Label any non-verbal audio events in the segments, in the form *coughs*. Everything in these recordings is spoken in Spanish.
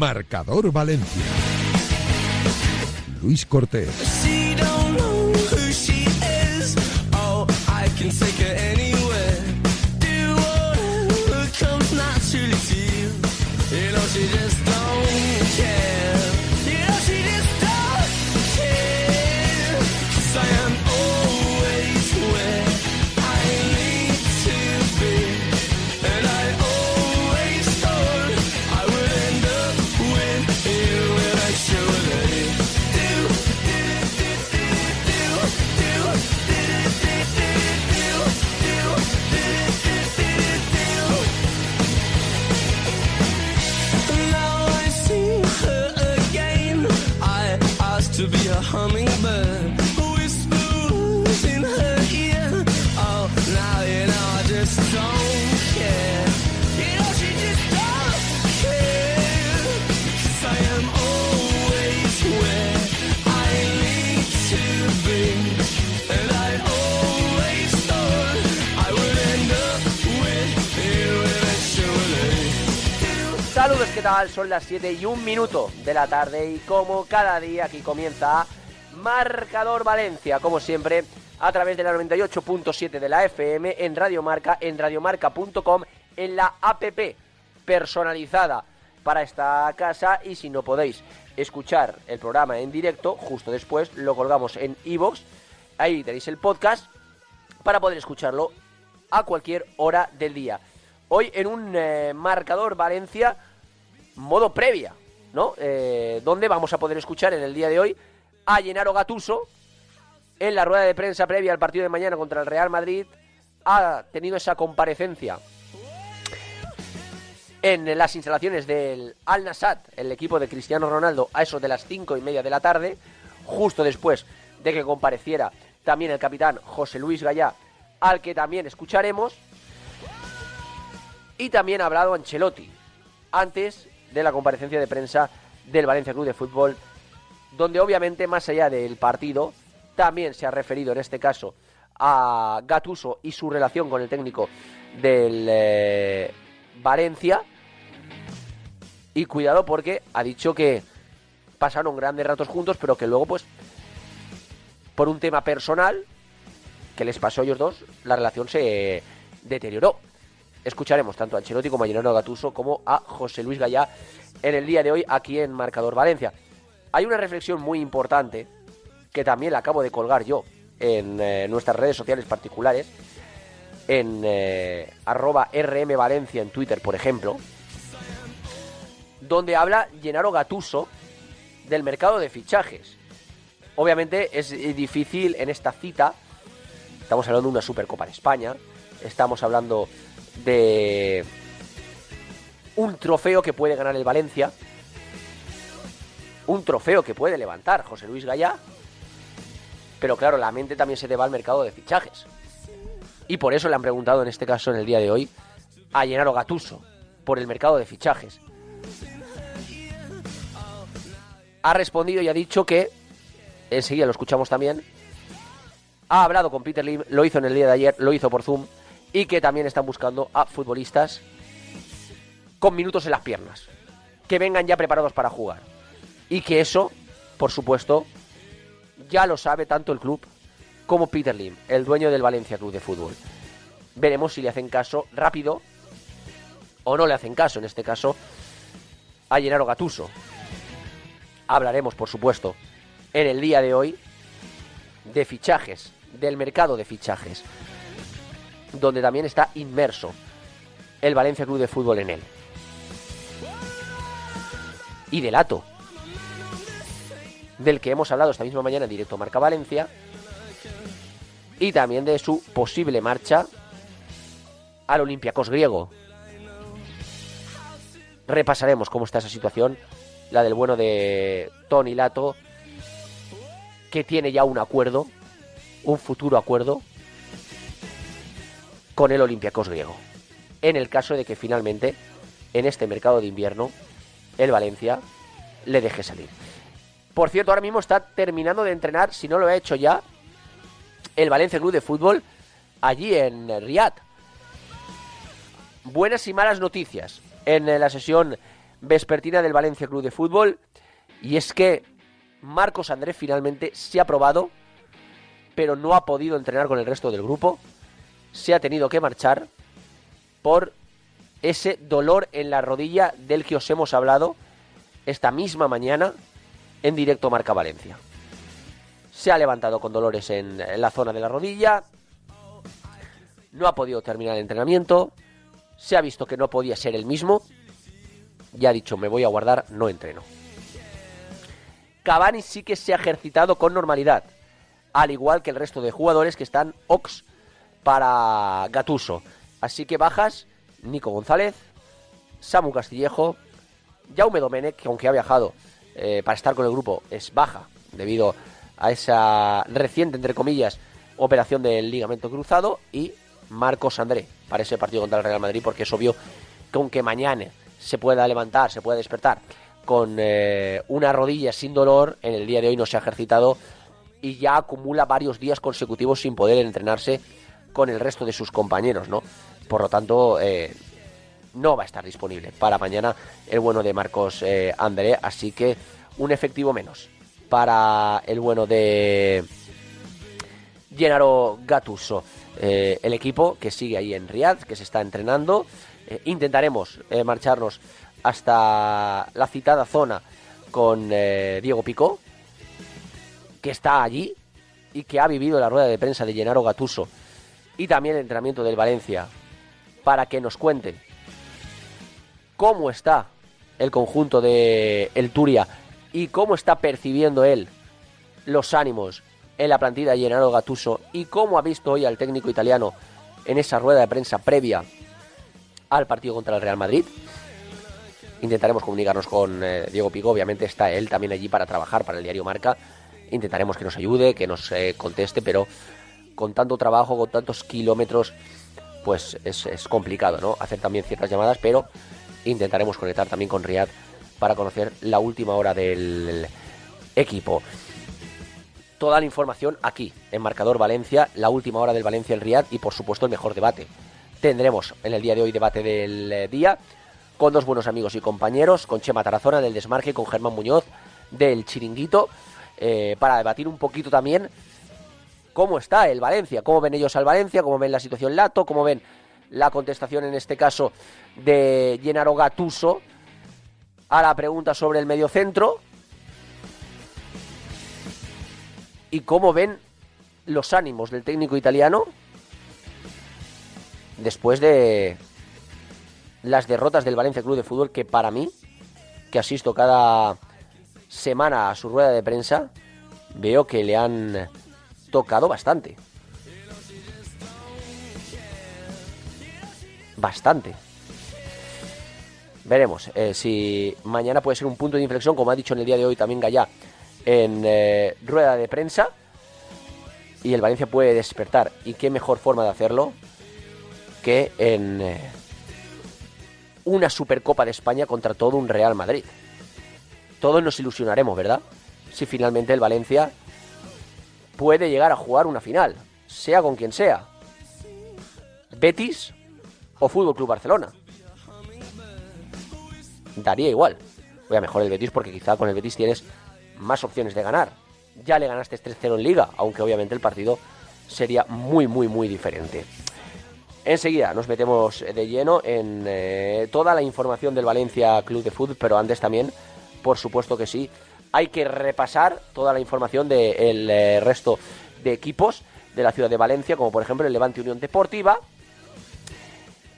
Marcador Valencia. Luis Cortés. ¿Qué tal? Son las 7 y un minuto de la tarde y como cada día aquí comienza Marcador Valencia, como siempre, a través de la 98.7 de la FM, en Radio Marca, en radiomarca.com, en la APP personalizada para esta casa y si no podéis escuchar el programa en directo, justo después lo colgamos en iVoox, ahí tenéis el podcast para poder escucharlo a cualquier hora del día. Hoy en un eh, marcador Valencia modo previa, ¿no? Eh, donde vamos a poder escuchar en el día de hoy a Gennaro Gatuso en la rueda de prensa previa al partido de mañana contra el Real Madrid. Ha tenido esa comparecencia en las instalaciones del Al Nassad, el equipo de Cristiano Ronaldo, a eso de las cinco y media de la tarde, justo después de que compareciera también el capitán José Luis Gallá, al que también escucharemos. Y también ha hablado Ancelotti, antes de la comparecencia de prensa del Valencia Club de Fútbol, donde obviamente más allá del partido, también se ha referido en este caso a Gatuso y su relación con el técnico del eh, Valencia. Y cuidado porque ha dicho que pasaron grandes ratos juntos, pero que luego pues por un tema personal que les pasó a ellos dos, la relación se deterioró. Escucharemos tanto a Ancelotti como a Gennaro Gatuso como a José Luis Gallá en el día de hoy aquí en Marcador Valencia. Hay una reflexión muy importante que también la acabo de colgar yo en eh, nuestras redes sociales particulares, en eh, arroba RM Valencia en Twitter, por ejemplo, donde habla Gennaro Gatuso del mercado de fichajes. Obviamente es difícil en esta cita, estamos hablando de una Supercopa de España, estamos hablando de un trofeo que puede ganar el Valencia, un trofeo que puede levantar José Luis Gallá, pero claro, la mente también se te va al mercado de fichajes. Y por eso le han preguntado en este caso, en el día de hoy, a Gennaro Gatuso, por el mercado de fichajes. Ha respondido y ha dicho que, enseguida lo escuchamos también, ha hablado con Peter Lim, lo hizo en el día de ayer, lo hizo por Zoom, y que también están buscando a futbolistas con minutos en las piernas, que vengan ya preparados para jugar. Y que eso, por supuesto, ya lo sabe tanto el club como Peter Lim, el dueño del Valencia Club de Fútbol. Veremos si le hacen caso rápido o no le hacen caso, en este caso, a Gennaro Gatuso. Hablaremos, por supuesto, en el día de hoy de fichajes, del mercado de fichajes, donde también está inmerso el Valencia Club de Fútbol en él. Y del Ato, del que hemos hablado esta misma mañana en directo Marca Valencia, y también de su posible marcha al Olympiacos griego. Repasaremos cómo está esa situación, la del bueno de Tony Lato, que tiene ya un acuerdo, un futuro acuerdo con el Olympiacos griego. En el caso de que finalmente, en este mercado de invierno, el Valencia le deje salir. Por cierto, ahora mismo está terminando de entrenar, si no lo ha hecho ya, el Valencia Club de Fútbol allí en Riyadh. Buenas y malas noticias en la sesión vespertina del Valencia Club de Fútbol. Y es que Marcos Andrés finalmente se ha probado, pero no ha podido entrenar con el resto del grupo. Se ha tenido que marchar por ese dolor en la rodilla del que os hemos hablado esta misma mañana en directo Marca Valencia. Se ha levantado con dolores en la zona de la rodilla, no ha podido terminar el entrenamiento, se ha visto que no podía ser el mismo y ha dicho me voy a guardar, no entreno. Cavani sí que se ha ejercitado con normalidad, al igual que el resto de jugadores que están ox para Gatuso. Así que bajas Nico González, Samu Castillejo, Jaume Domenech, que aunque ha viajado eh, para estar con el grupo, es baja debido a esa reciente, entre comillas, operación del ligamento cruzado, y Marcos André para ese partido contra el Real Madrid, porque es obvio que aunque mañana se pueda levantar, se pueda despertar con eh, una rodilla sin dolor, en el día de hoy no se ha ejercitado y ya acumula varios días consecutivos sin poder entrenarse con el resto de sus compañeros, ¿no? Por lo tanto, eh, no va a estar disponible para mañana el bueno de Marcos eh, André, así que un efectivo menos para el bueno de Gennaro Gattuso. Eh, el equipo que sigue ahí en Riyadh, que se está entrenando. Eh, intentaremos marcharnos hasta la citada zona con Diego Picó, que está allí y que ha vivido la rueda de prensa de Gennaro Gattuso y también el entrenamiento del Valencia para que nos cuenten cómo está el conjunto de el Turia y cómo está percibiendo él los ánimos en la plantilla de Gennaro Gattuso y cómo ha visto hoy al técnico italiano en esa rueda de prensa previa al partido contra el Real Madrid. Intentaremos comunicarnos con eh, Diego Pico, obviamente está él también allí para trabajar para el diario Marca. Intentaremos que nos ayude, que nos eh, conteste, pero con tanto trabajo, con tantos kilómetros, pues es, complicado, ¿no? Hacer también ciertas llamadas, pero intentaremos conectar también con Riyad para conocer la última hora del equipo toda la información aquí, en Marcador Valencia, la última hora del Valencia el Riad y por supuesto el mejor debate. Tendremos en el día de hoy debate del eh, día con dos buenos amigos y compañeros, con Chema Tarazona del Desmarque, con Germán Muñoz del Chiringuito, eh, para debatir un poquito también cómo está el Valencia, cómo ven ellos al Valencia, cómo ven la situación Lato, cómo ven la contestación en este caso de Gennaro Gatuso a la pregunta sobre el mediocentro. Y cómo ven los ánimos del técnico italiano después de las derrotas del Valencia Club de Fútbol que para mí, que asisto cada semana a su rueda de prensa, veo que le han tocado bastante. Bastante. Veremos eh, si mañana puede ser un punto de inflexión, como ha dicho en el día de hoy también Gallá, en eh, rueda de prensa y el Valencia puede despertar. Y qué mejor forma de hacerlo que en eh, una Supercopa de España contra todo un Real Madrid. Todos nos ilusionaremos, ¿verdad? Si finalmente el Valencia puede llegar a jugar una final, sea con quien sea. Betis o Fútbol Club Barcelona. Daría igual. Voy a mejor el Betis porque quizá con el Betis tienes más opciones de ganar. Ya le ganaste 3-0 en liga, aunque obviamente el partido sería muy, muy, muy diferente. Enseguida nos metemos de lleno en eh, toda la información del Valencia Club de Fútbol, pero antes también, por supuesto que sí, hay que repasar toda la información del eh, resto de equipos de la ciudad de Valencia, como por ejemplo el Levante Unión Deportiva,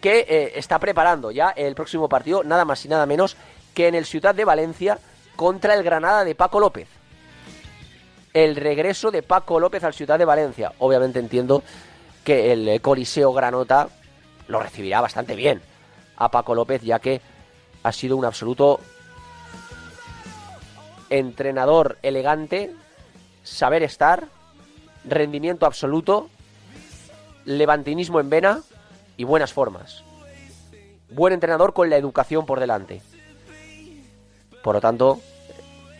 que eh, está preparando ya el próximo partido, nada más y nada menos que en el Ciudad de Valencia contra el Granada de Paco López. El regreso de Paco López al Ciudad de Valencia. Obviamente entiendo que el Coliseo Granota lo recibirá bastante bien a Paco López, ya que ha sido un absoluto entrenador elegante, saber estar, rendimiento absoluto, levantinismo en vena y buenas formas. Buen entrenador con la educación por delante. Por lo tanto,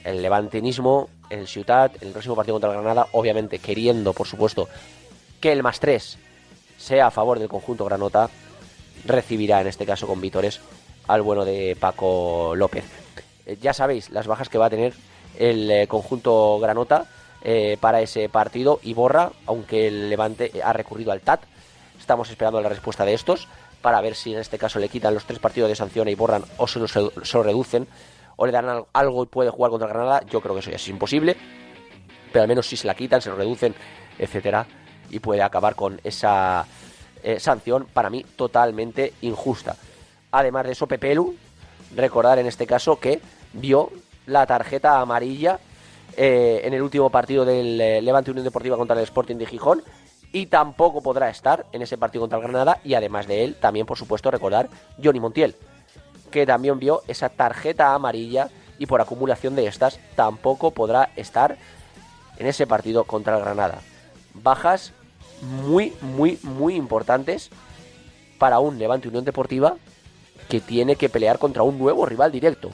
el levantinismo en el Ciudad, en el próximo partido contra el Granada, obviamente queriendo, por supuesto, que el más 3 sea a favor del conjunto Granota, recibirá en este caso con Vítores al bueno de Paco López. Eh, ya sabéis las bajas que va a tener el eh, conjunto Granota eh, para ese partido y borra, aunque el Levante ha recurrido al TAT. Estamos esperando la respuesta de estos para ver si en este caso le quitan los tres partidos de sanción y borran o se lo, se lo reducen o le dan al- algo y puede jugar contra Granada. Yo creo que eso ya es imposible, pero al menos si se la quitan, se lo reducen, etcétera, y puede acabar con esa sanción para mí totalmente injusta. Además de eso, Pepelu, recordar en este caso que vio la tarjeta amarilla eh, en el último partido del eh, Levante Unión Deportiva contra el Sporting de Gijón y tampoco podrá estar en ese partido contra el Granada y además de él también por supuesto recordar Johnny Montiel que también vio esa tarjeta amarilla y por acumulación de estas tampoco podrá estar en ese partido contra el Granada. Bajas muy, muy, muy importantes para un Levante Unión Deportiva que tiene que pelear contra un nuevo rival directo,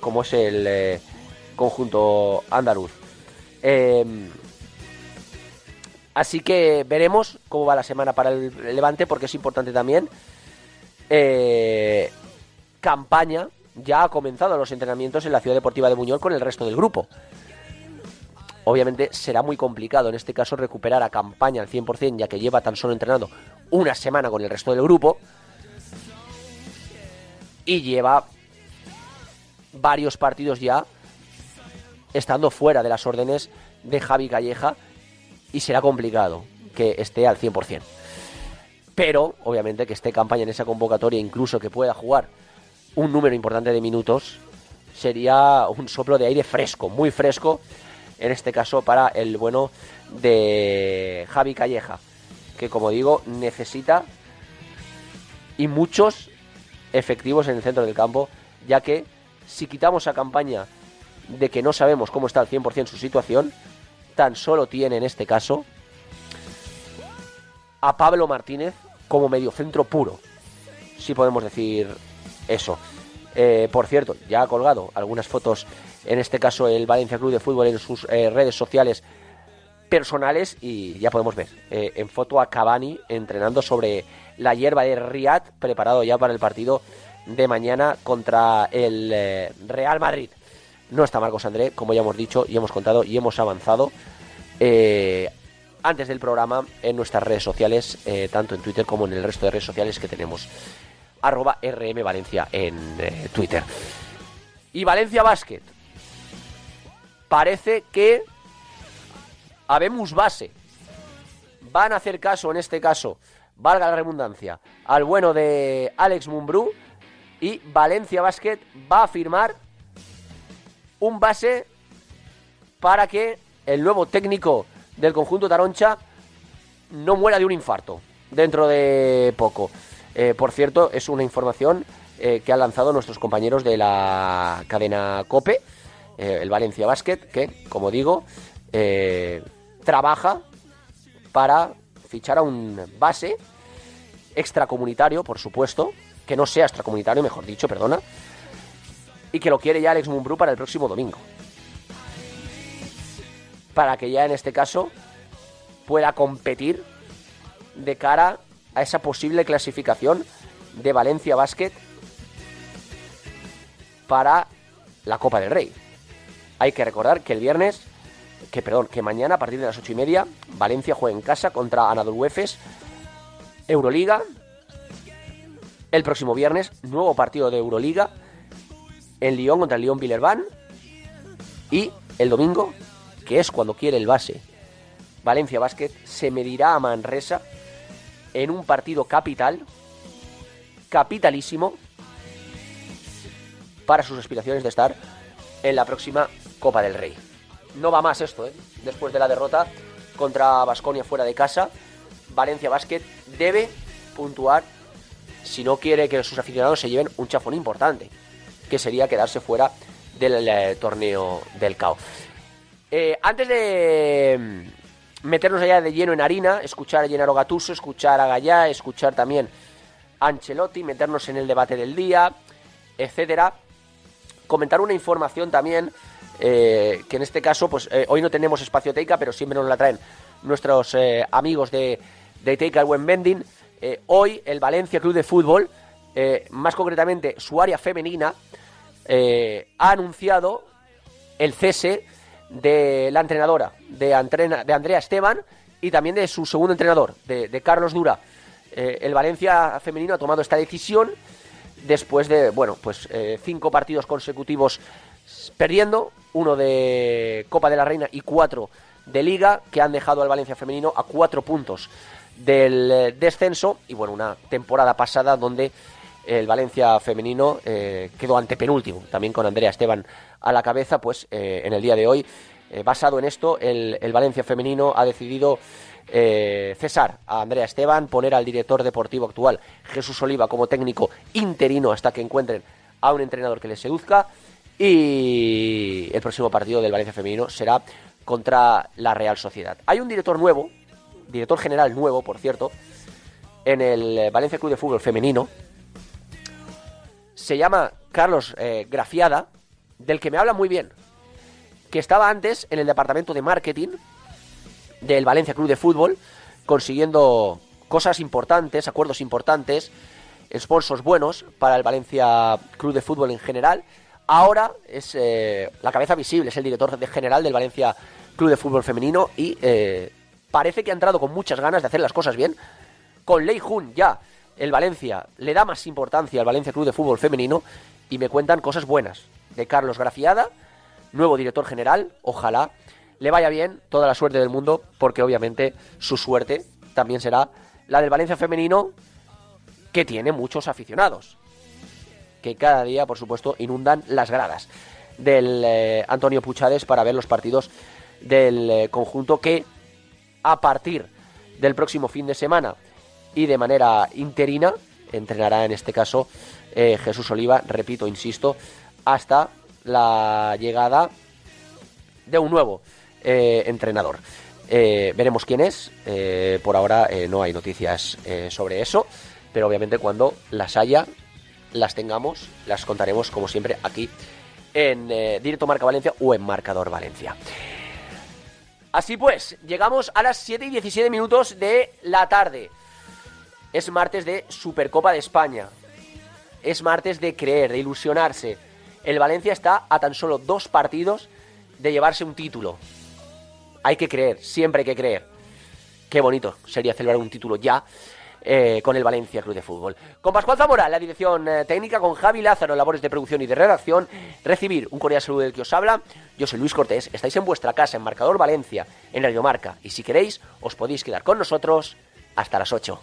como es el eh, conjunto andaluz. Eh, así que veremos cómo va la semana para el Levante, porque es importante también. Eh, campaña ya ha comenzado los entrenamientos en la Ciudad Deportiva de Buñol con el resto del grupo. Obviamente será muy complicado en este caso recuperar a campaña al 100%, ya que lleva tan solo entrenando una semana con el resto del grupo. Y lleva varios partidos ya estando fuera de las órdenes de Javi Calleja y será complicado que esté al 100%. Pero, obviamente, que esté campaña en esa convocatoria, incluso que pueda jugar un número importante de minutos, sería un soplo de aire fresco, muy fresco, en este caso para el bueno de Javi Calleja, que como digo, necesita y muchos efectivos en el centro del campo, ya que si quitamos a campaña de que no sabemos cómo está al 100% su situación, tan solo tiene en este caso a Pablo Martínez como mediocentro puro, si podemos decir eso. Eh, por cierto, ya ha colgado algunas fotos, en este caso el Valencia Club de Fútbol en sus eh, redes sociales personales y ya podemos ver eh, en foto a Cavani entrenando sobre la hierba de Riyadh, preparado ya para el partido de mañana contra el eh, Real Madrid. No está Marcos André, como ya hemos dicho y hemos contado y hemos avanzado eh, antes del programa en nuestras redes sociales, eh, tanto en Twitter como en el resto de redes sociales que tenemos. Arroba RM Valencia en eh, Twitter. Y Valencia Basket. Parece que habemos base. Van a hacer caso, en este caso, valga la redundancia, al bueno de Alex Mumbrú. Y Valencia Basket va a firmar un base para que el nuevo técnico del conjunto Taroncha no muera de un infarto dentro de poco. Eh, por cierto, es una información eh, que han lanzado nuestros compañeros de la cadena Cope, eh, el Valencia Basket, que, como digo, trabaja para fichar a un base extracomunitario, por supuesto, que no sea extracomunitario, mejor dicho, perdona, y que lo quiere ya Alex Mumbrú para el próximo domingo. Para que ya en este caso pueda competir de cara a esa posible clasificación de Valencia Basket para la Copa del Rey. Hay que recordar que el viernes, que perdón, que mañana a partir de las ocho y media, Valencia juega en casa contra Anadolu Efes, Euroliga. El próximo viernes, nuevo partido de Euroliga en Lyon contra el Lyon Villerban. Y el domingo, que es cuando quiere el base, Valencia Basket se medirá a Manresa en un partido capital, capitalísimo, para sus aspiraciones de estar en la próxima Copa del Rey. No va más esto, ¿eh? Después de la derrota contra Basconia fuera de casa, Valencia Basket debe puntuar si no quiere que sus aficionados se lleven un chafón importante, que sería quedarse fuera del eh, torneo del CAO. Eh, antes de mm, meternos allá de lleno en harina, escuchar a Gennaro Gattuso, escuchar a Gallá, escuchar también a Ancelotti, meternos en el debate del día, etcétera. Comentar una información también, eh, que en este caso, pues eh, hoy no tenemos espacio Teica, pero siempre nos la traen nuestros eh, amigos de, de Teica Buen Vending. Eh, hoy el Valencia Club de Fútbol más concretamente su área femenina, ha anunciado el cese de la entrenadora, de, Antrena- de Andrea Esteban y también de su segundo entrenador, de, Carlos Dura. El Valencia femenino ha tomado esta decisión después de, bueno, pues eh, cinco partidos consecutivos perdiendo, uno de Copa de la Reina y cuatro de Liga, que han dejado al Valencia femenino a cuatro puntos del eh, descenso. Y bueno, una temporada pasada donde el Valencia femenino eh, quedó antepenúltimo, también con Andrea Esteban a la cabeza, pues eh, en el día de hoy, basado en esto, el Valencia femenino ha decidido eh, cesar a Andrea Esteban, poner al director deportivo actual, Jesús Oliva, como técnico interino hasta que encuentren a un entrenador que les seduzca y el próximo partido del Valencia femenino será contra la Real Sociedad. Hay un director nuevo, director general nuevo, por cierto, en el Valencia Club de Fútbol femenino. Se llama Carlos eh, Grafiada, del que me habla muy bien, que estaba antes en el departamento de marketing del Valencia Club de Fútbol, consiguiendo cosas importantes, acuerdos importantes, sponsors buenos para el Valencia Club de Fútbol en general. Ahora es eh, la cabeza visible, es el director general del Valencia Club de Fútbol femenino y eh, parece que ha entrado con muchas ganas de hacer las cosas bien. Con Lei Jun ya el Valencia le da más importancia al Valencia Club de Fútbol femenino y me cuentan cosas buenas de Carlos Grafiada, nuevo director general, ojalá le vaya bien, toda la suerte del mundo, porque obviamente su suerte también será la del Valencia femenino, que tiene muchos aficionados, que cada día, por supuesto, inundan las gradas del eh, Antonio Puchades para ver los partidos del eh, conjunto que a partir del próximo fin de semana y de manera interina entrenará en este caso eh, Jesús Oliva, repito, insisto, hasta la llegada de un nuevo eh, entrenador. Eh, veremos quién es. eh, por ahora no hay noticias sobre eso, pero obviamente cuando las haya, las tengamos, las contaremos como siempre aquí en Directo Marca Valencia o en Marcador Valencia. Así pues, llegamos a las 7 y 17 minutos de la tarde. Es martes de Supercopa de España. Es martes de creer, de ilusionarse. El Valencia está a tan solo dos partidos de llevarse un título. Hay que creer, siempre hay que creer. Qué bonito sería celebrar un título ya eh, con el Valencia Club de Fútbol. Con Pascual Zamora, la dirección eh, técnica, con Javi Lázaro, labores de producción y de redacción. Recibir un cordial saludo del que os habla. Yo soy Luis Cortés. Estáis en vuestra casa, en Marcador Valencia, en Radio Marca. Y si queréis, os podéis quedar con nosotros hasta las 8.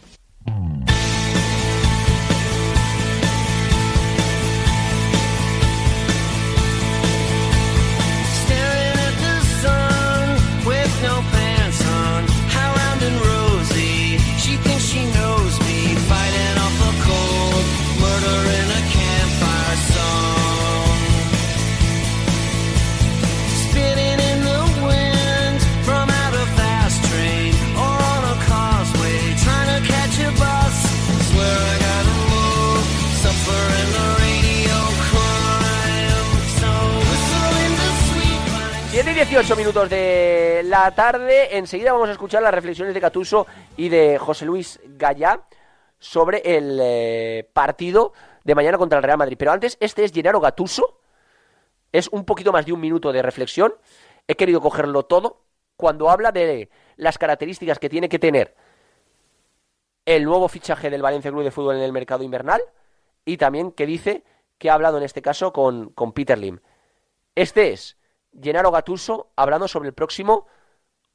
18 minutos de la tarde. Enseguida vamos a escuchar las reflexiones de Catuso y de José Luis Gallá sobre el eh, partido de mañana contra el Real Madrid. Pero antes, este es Gennaro Gatuso. Es un poquito más de un minuto de reflexión. He querido cogerlo todo cuando habla de las características que tiene que tener el nuevo fichaje del Valencia Club de Fútbol en el mercado invernal y también que dice que ha hablado en este caso con, con Peter Lim. Este es Gennaro Gattuso hablando sobre el próximo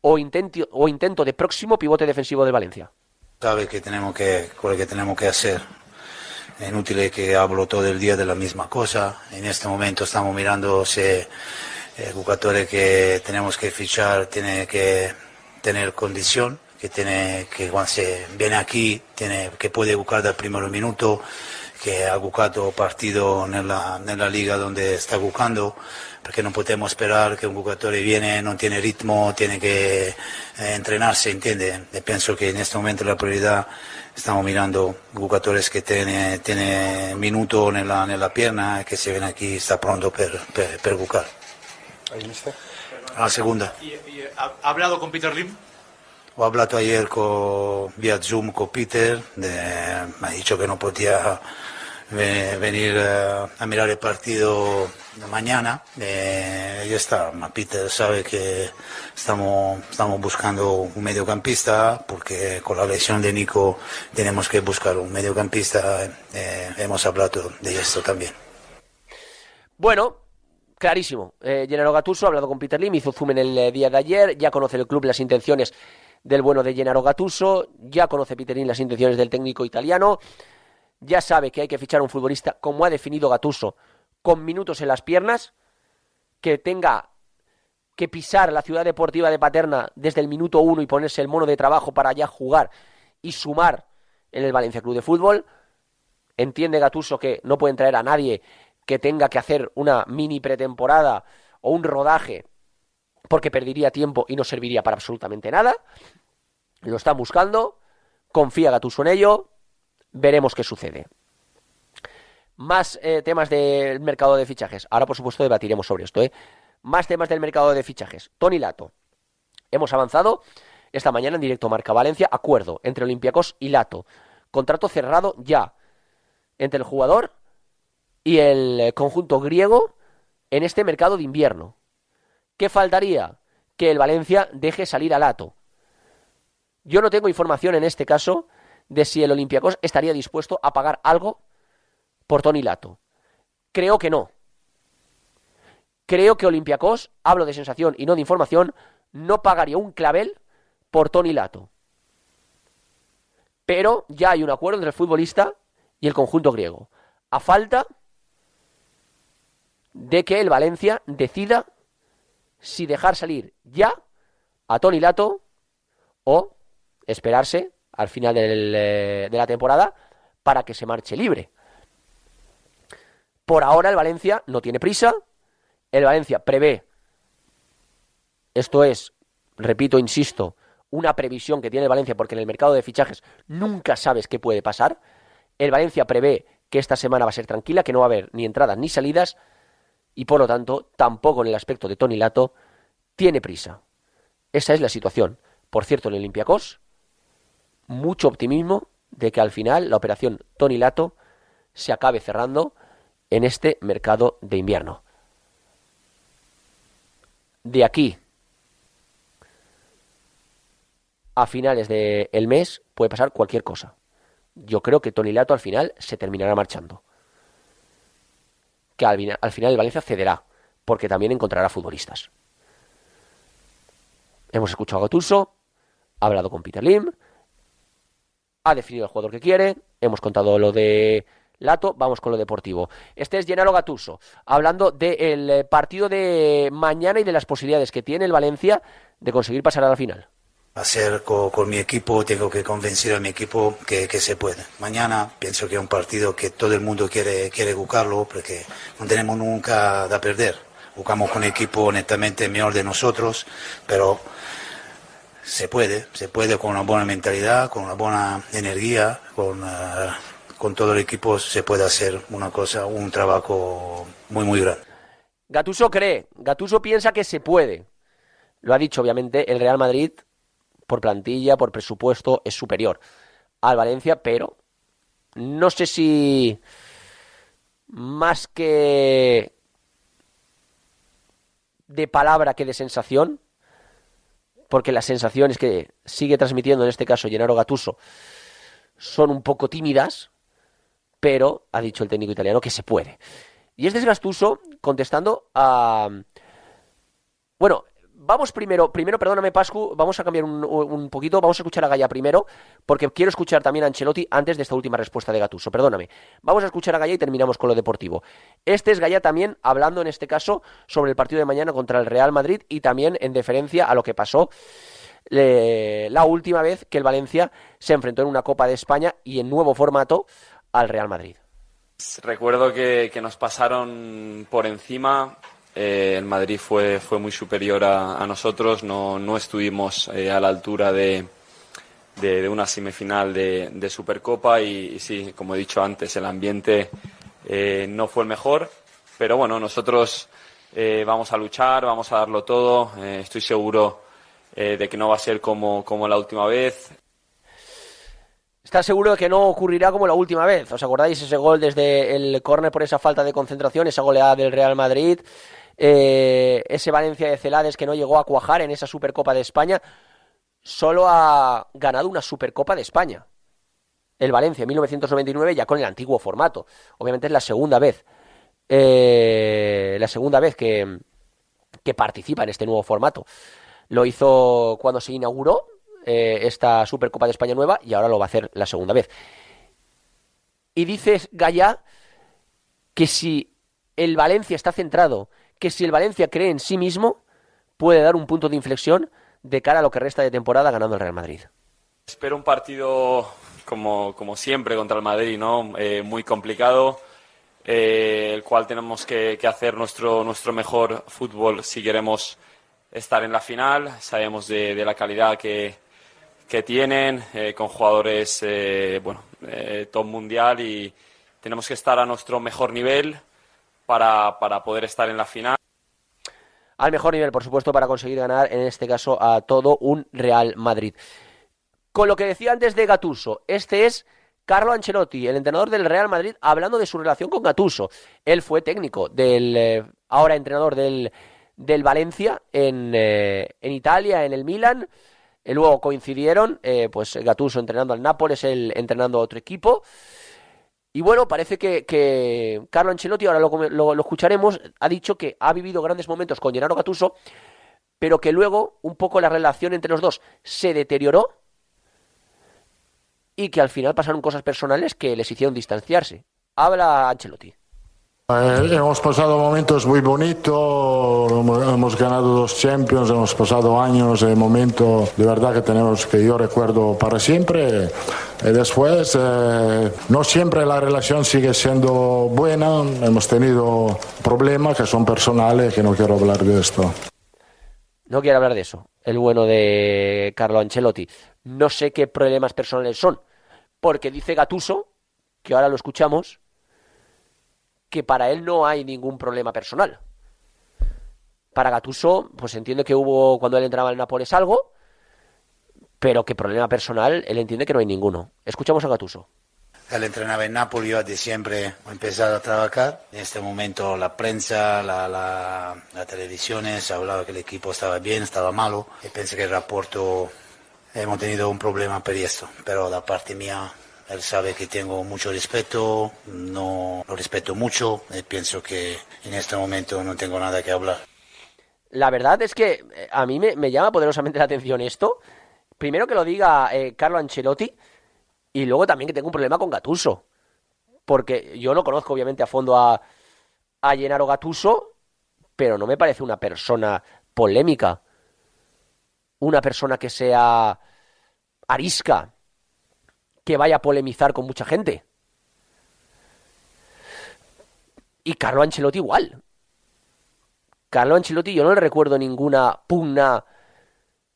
o intento, o intento de próximo pivote defensivo del Valencia. sabe que tenemos que, que tenemos que hacer. È inutile che hablo todo el día de la misma cosa. En este momento estamos mirando se el jugador que tenemos que fichar tiene que tener condición, que tiene que cuando se viene aquí tiene que puede jugar dal primo minuto, che ha giocato partido nella, nella liga donde sta giocando, perché non possiamo sperare che un giocatore viene, non tiene ritmo, tiene che eh, entrenarse, entiende? E penso che in questo momento la priorità stiamo mirando giocatori che tiene, tiene minuto nella, nella pierna e che se viene qui sta pronto per, per, per giocare. La seconda. Y- y, ¿Ha ha hablado con Peter Lim? Ho parlato ieri con, via Zoom con Peter, de- mi ha dicho che non poteva ve- venir eh, a mirar el partido de mañana. Eh, ya está, Peter sabe que estamos, estamos buscando un mediocampista porque con la lesión de Nico tenemos que buscar un mediocampista. Eh, hemos hablado de esto también. Bueno, clarísimo. Eh, Gennaro Gattuso ha hablado con Peter Lim, hizo zoom en el eh, día de ayer, ya conoce el club las intenciones del bueno de Gennaro Gattuso, ya conoce Peter Lim las intenciones del técnico italiano, ya sabe que hay que fichar un futbolista como ha definido Gattuso, con minutos en las piernas, que tenga que pisar la ciudad deportiva de Paterna desde el minuto uno y ponerse el mono de trabajo para ya jugar y sumar en el Valencia Club de Fútbol. Entiende Gatuso que no pueden traer a nadie que tenga que hacer una mini pretemporada o un rodaje porque perdería tiempo y no serviría para absolutamente nada. Lo están buscando, confía Gatuso en ello, veremos qué sucede. Más eh, temas del mercado de fichajes. Ahora, por supuesto, debatiremos sobre esto. ¿eh? Más temas del mercado de fichajes. Tony Lato. Hemos avanzado esta mañana en directo Marca Valencia. Acuerdo entre Olympiacos y Lato. Contrato cerrado ya entre el jugador y el eh, conjunto griego en este mercado de invierno. ¿Qué faltaría? Que el Valencia deje salir a Lato. Yo no tengo información en este caso de si el Olympiacos estaría dispuesto a pagar algo por Tony Lato. Creo que no. Creo que Olympiacos, hablo de sensación y no de información, no pagaría un clavel por Tony Lato. Pero ya hay un acuerdo entre el futbolista y el conjunto griego. A falta de que el Valencia decida si dejar salir ya a Tony Lato o esperarse al final del, eh, de la temporada para que se marche libre. Por ahora el Valencia no tiene prisa, el Valencia prevé, esto es, repito, insisto, una previsión que tiene el Valencia porque en el mercado de fichajes nunca sabes qué puede pasar. El Valencia prevé que esta semana va a ser tranquila, que no va a haber ni entradas ni salidas y por lo tanto tampoco en el aspecto de Tony Lato tiene prisa. Esa es la situación. Por cierto, el Olympiacos, mucho optimismo de que al final la operación Tony Lato se acabe cerrando en este mercado de invierno. De aquí a finales del mes puede pasar cualquier cosa. Yo creo que Tony Lato al final se terminará marchando. Que al final el Valencia cederá, porque también encontrará futbolistas. Hemos escuchado a Gattuso, ha hablado con Peter Lim, ha definido el jugador que quiere, hemos contado lo de Lato, vamos con lo deportivo. Este es Gennaro Gattuso, hablando del eh, partido de mañana y de las posibilidades que tiene el Valencia de conseguir pasar a la final. hacer co- con, mi equipo, tengo que convencer a mi equipo que, se puede. Mañana pienso que es un partido que todo el mundo quiere, quiere jugarlo porque no tenemos nunca de perder. Jugamos con un equipo netamente mejor de nosotros, pero se puede, se puede con una buena mentalidad, con una buena energía, con, eh, con todo el equipo se puede hacer una cosa, un trabajo muy, muy grande. Gatuso cree, Gatuso piensa que se puede. Lo ha dicho, obviamente, el Real Madrid, por plantilla, por presupuesto, es superior al Valencia, pero no sé si más que de palabra que de sensación, porque las sensaciones que sigue transmitiendo en este caso Gennaro Gatuso son un poco tímidas, pero ha dicho el técnico italiano que se puede. Y es Gastuso contestando a... Bueno, vamos primero, primero, perdóname Pascu, vamos a cambiar un, poquito, vamos a escuchar a Gaya primero, porque quiero escuchar también a Ancelotti antes de esta última respuesta de Gatuso, perdóname. Vamos a escuchar a Gaya y terminamos con lo deportivo. Este es Gaya también hablando en este caso sobre el partido de mañana contra el Real Madrid y también en deferencia a lo que pasó la última vez que el Valencia se enfrentó en una Copa de España y en nuevo formato al Real Madrid. Recuerdo que nos pasaron por encima. Eh, el Madrid fue, fue muy superior a, nosotros. No, no estuvimos eh, a la altura de, de, una semifinal de, de Supercopa. Y, sí, como he dicho antes, el ambiente eh, no fue el mejor. Pero bueno, nosotros eh, vamos a luchar, vamos a darlo todo. Eh, estoy seguro eh, de que no va a ser como, como la última vez. Está seguro de que no ocurrirá como la última vez. ¿Os acordáis ese gol desde el córner por esa falta de concentración, esa goleada del Real Madrid? Eh, ese Valencia de Celades que no llegó a cuajar en esa Supercopa de España. Solo ha ganado una Supercopa de España. El Valencia en 1999 ya con el antiguo formato. Obviamente es la segunda vez. eh, la segunda vez que, que participa en este nuevo formato. Lo hizo cuando se inauguró eh, esta Supercopa de España nueva y ahora lo va a hacer la segunda vez. Y dices, Gaya, que si el Valencia está centrado, que si el Valencia cree en sí mismo, puede dar un punto de inflexión de cara a lo que resta de temporada ganando el Real Madrid. Espero un partido como, como siempre contra el Madrid, ¿no? Eh, muy complicado, eh, el cual tenemos que, hacer nuestro, nuestro mejor fútbol si queremos estar en la final. Sabemos de, la calidad que, que tienen, eh, con jugadores bueno, top mundial y tenemos que estar a nuestro mejor nivel para, para poder estar en la final. Al mejor nivel, por supuesto, para conseguir ganar, en este caso, a todo un Real Madrid. Con lo que decía antes de Gatuso, este es Carlo Ancelotti, el entrenador del Real Madrid, hablando de su relación con Gatuso. Él fue técnico del eh, ahora entrenador del, del Valencia en, eh, en Italia, en el Milan. Eh, luego coincidieron, eh, pues Gatuso entrenando al Nápoles, él entrenando a otro equipo. Y bueno, parece que, que Carlo Ancelotti, ahora lo, lo- lo escucharemos, ha dicho que ha vivido grandes momentos con Gennaro Gattuso, pero que luego un poco la relación entre los dos se deterioró y que al final pasaron cosas personales que les hicieron distanciarse. Habla Ancelotti. Eh, hemos pasado momentos muy bonitos, hemos ganado dos Champions, hemos pasado años, eh, momentos de verdad que tenemos que yo recuerdo para siempre. Y después, eh, no siempre la relación sigue siendo buena, hemos tenido problemas que son personales, que no quiero hablar de esto. No quiero hablar de eso, el bueno de Carlo Ancelotti. No sé qué problemas personales son, porque dice Gatuso, que ahora lo escuchamos, que para él no hay ningún problema personal. Para Gatuso, pues entiende que hubo cuando él entraba en Nápoles algo, pero que problema personal él entiende que no hay ninguno. Escuchamos a Gatuso. Él entrenaba en Napoli, yo desde siempre he empezado a trabajar. En este momento la prensa, la, la, la televisión se ha hablado que el equipo estaba bien, estaba malo. Y pensé que el rapporto hemos tenido un problema por esto. Pero da parte mía, él sabe que tengo mucho respeto, no lo respeto mucho y pienso que en este momento no tengo nada que hablar. La verdad es que eh, a mí me, me llama poderosamente la atención esto. Primero que lo diga eh, Carlo Ancelotti y luego también que tengo un problema con Gatuso. Porque yo no conozco obviamente a fondo a, a Gennaro Gatuso, pero no me parece una persona polémica. Una persona que sea arisca, que vaya a polemizar con mucha gente. Y Carlo Ancelotti igual. Carlo Ancelotti yo no le recuerdo ninguna pugna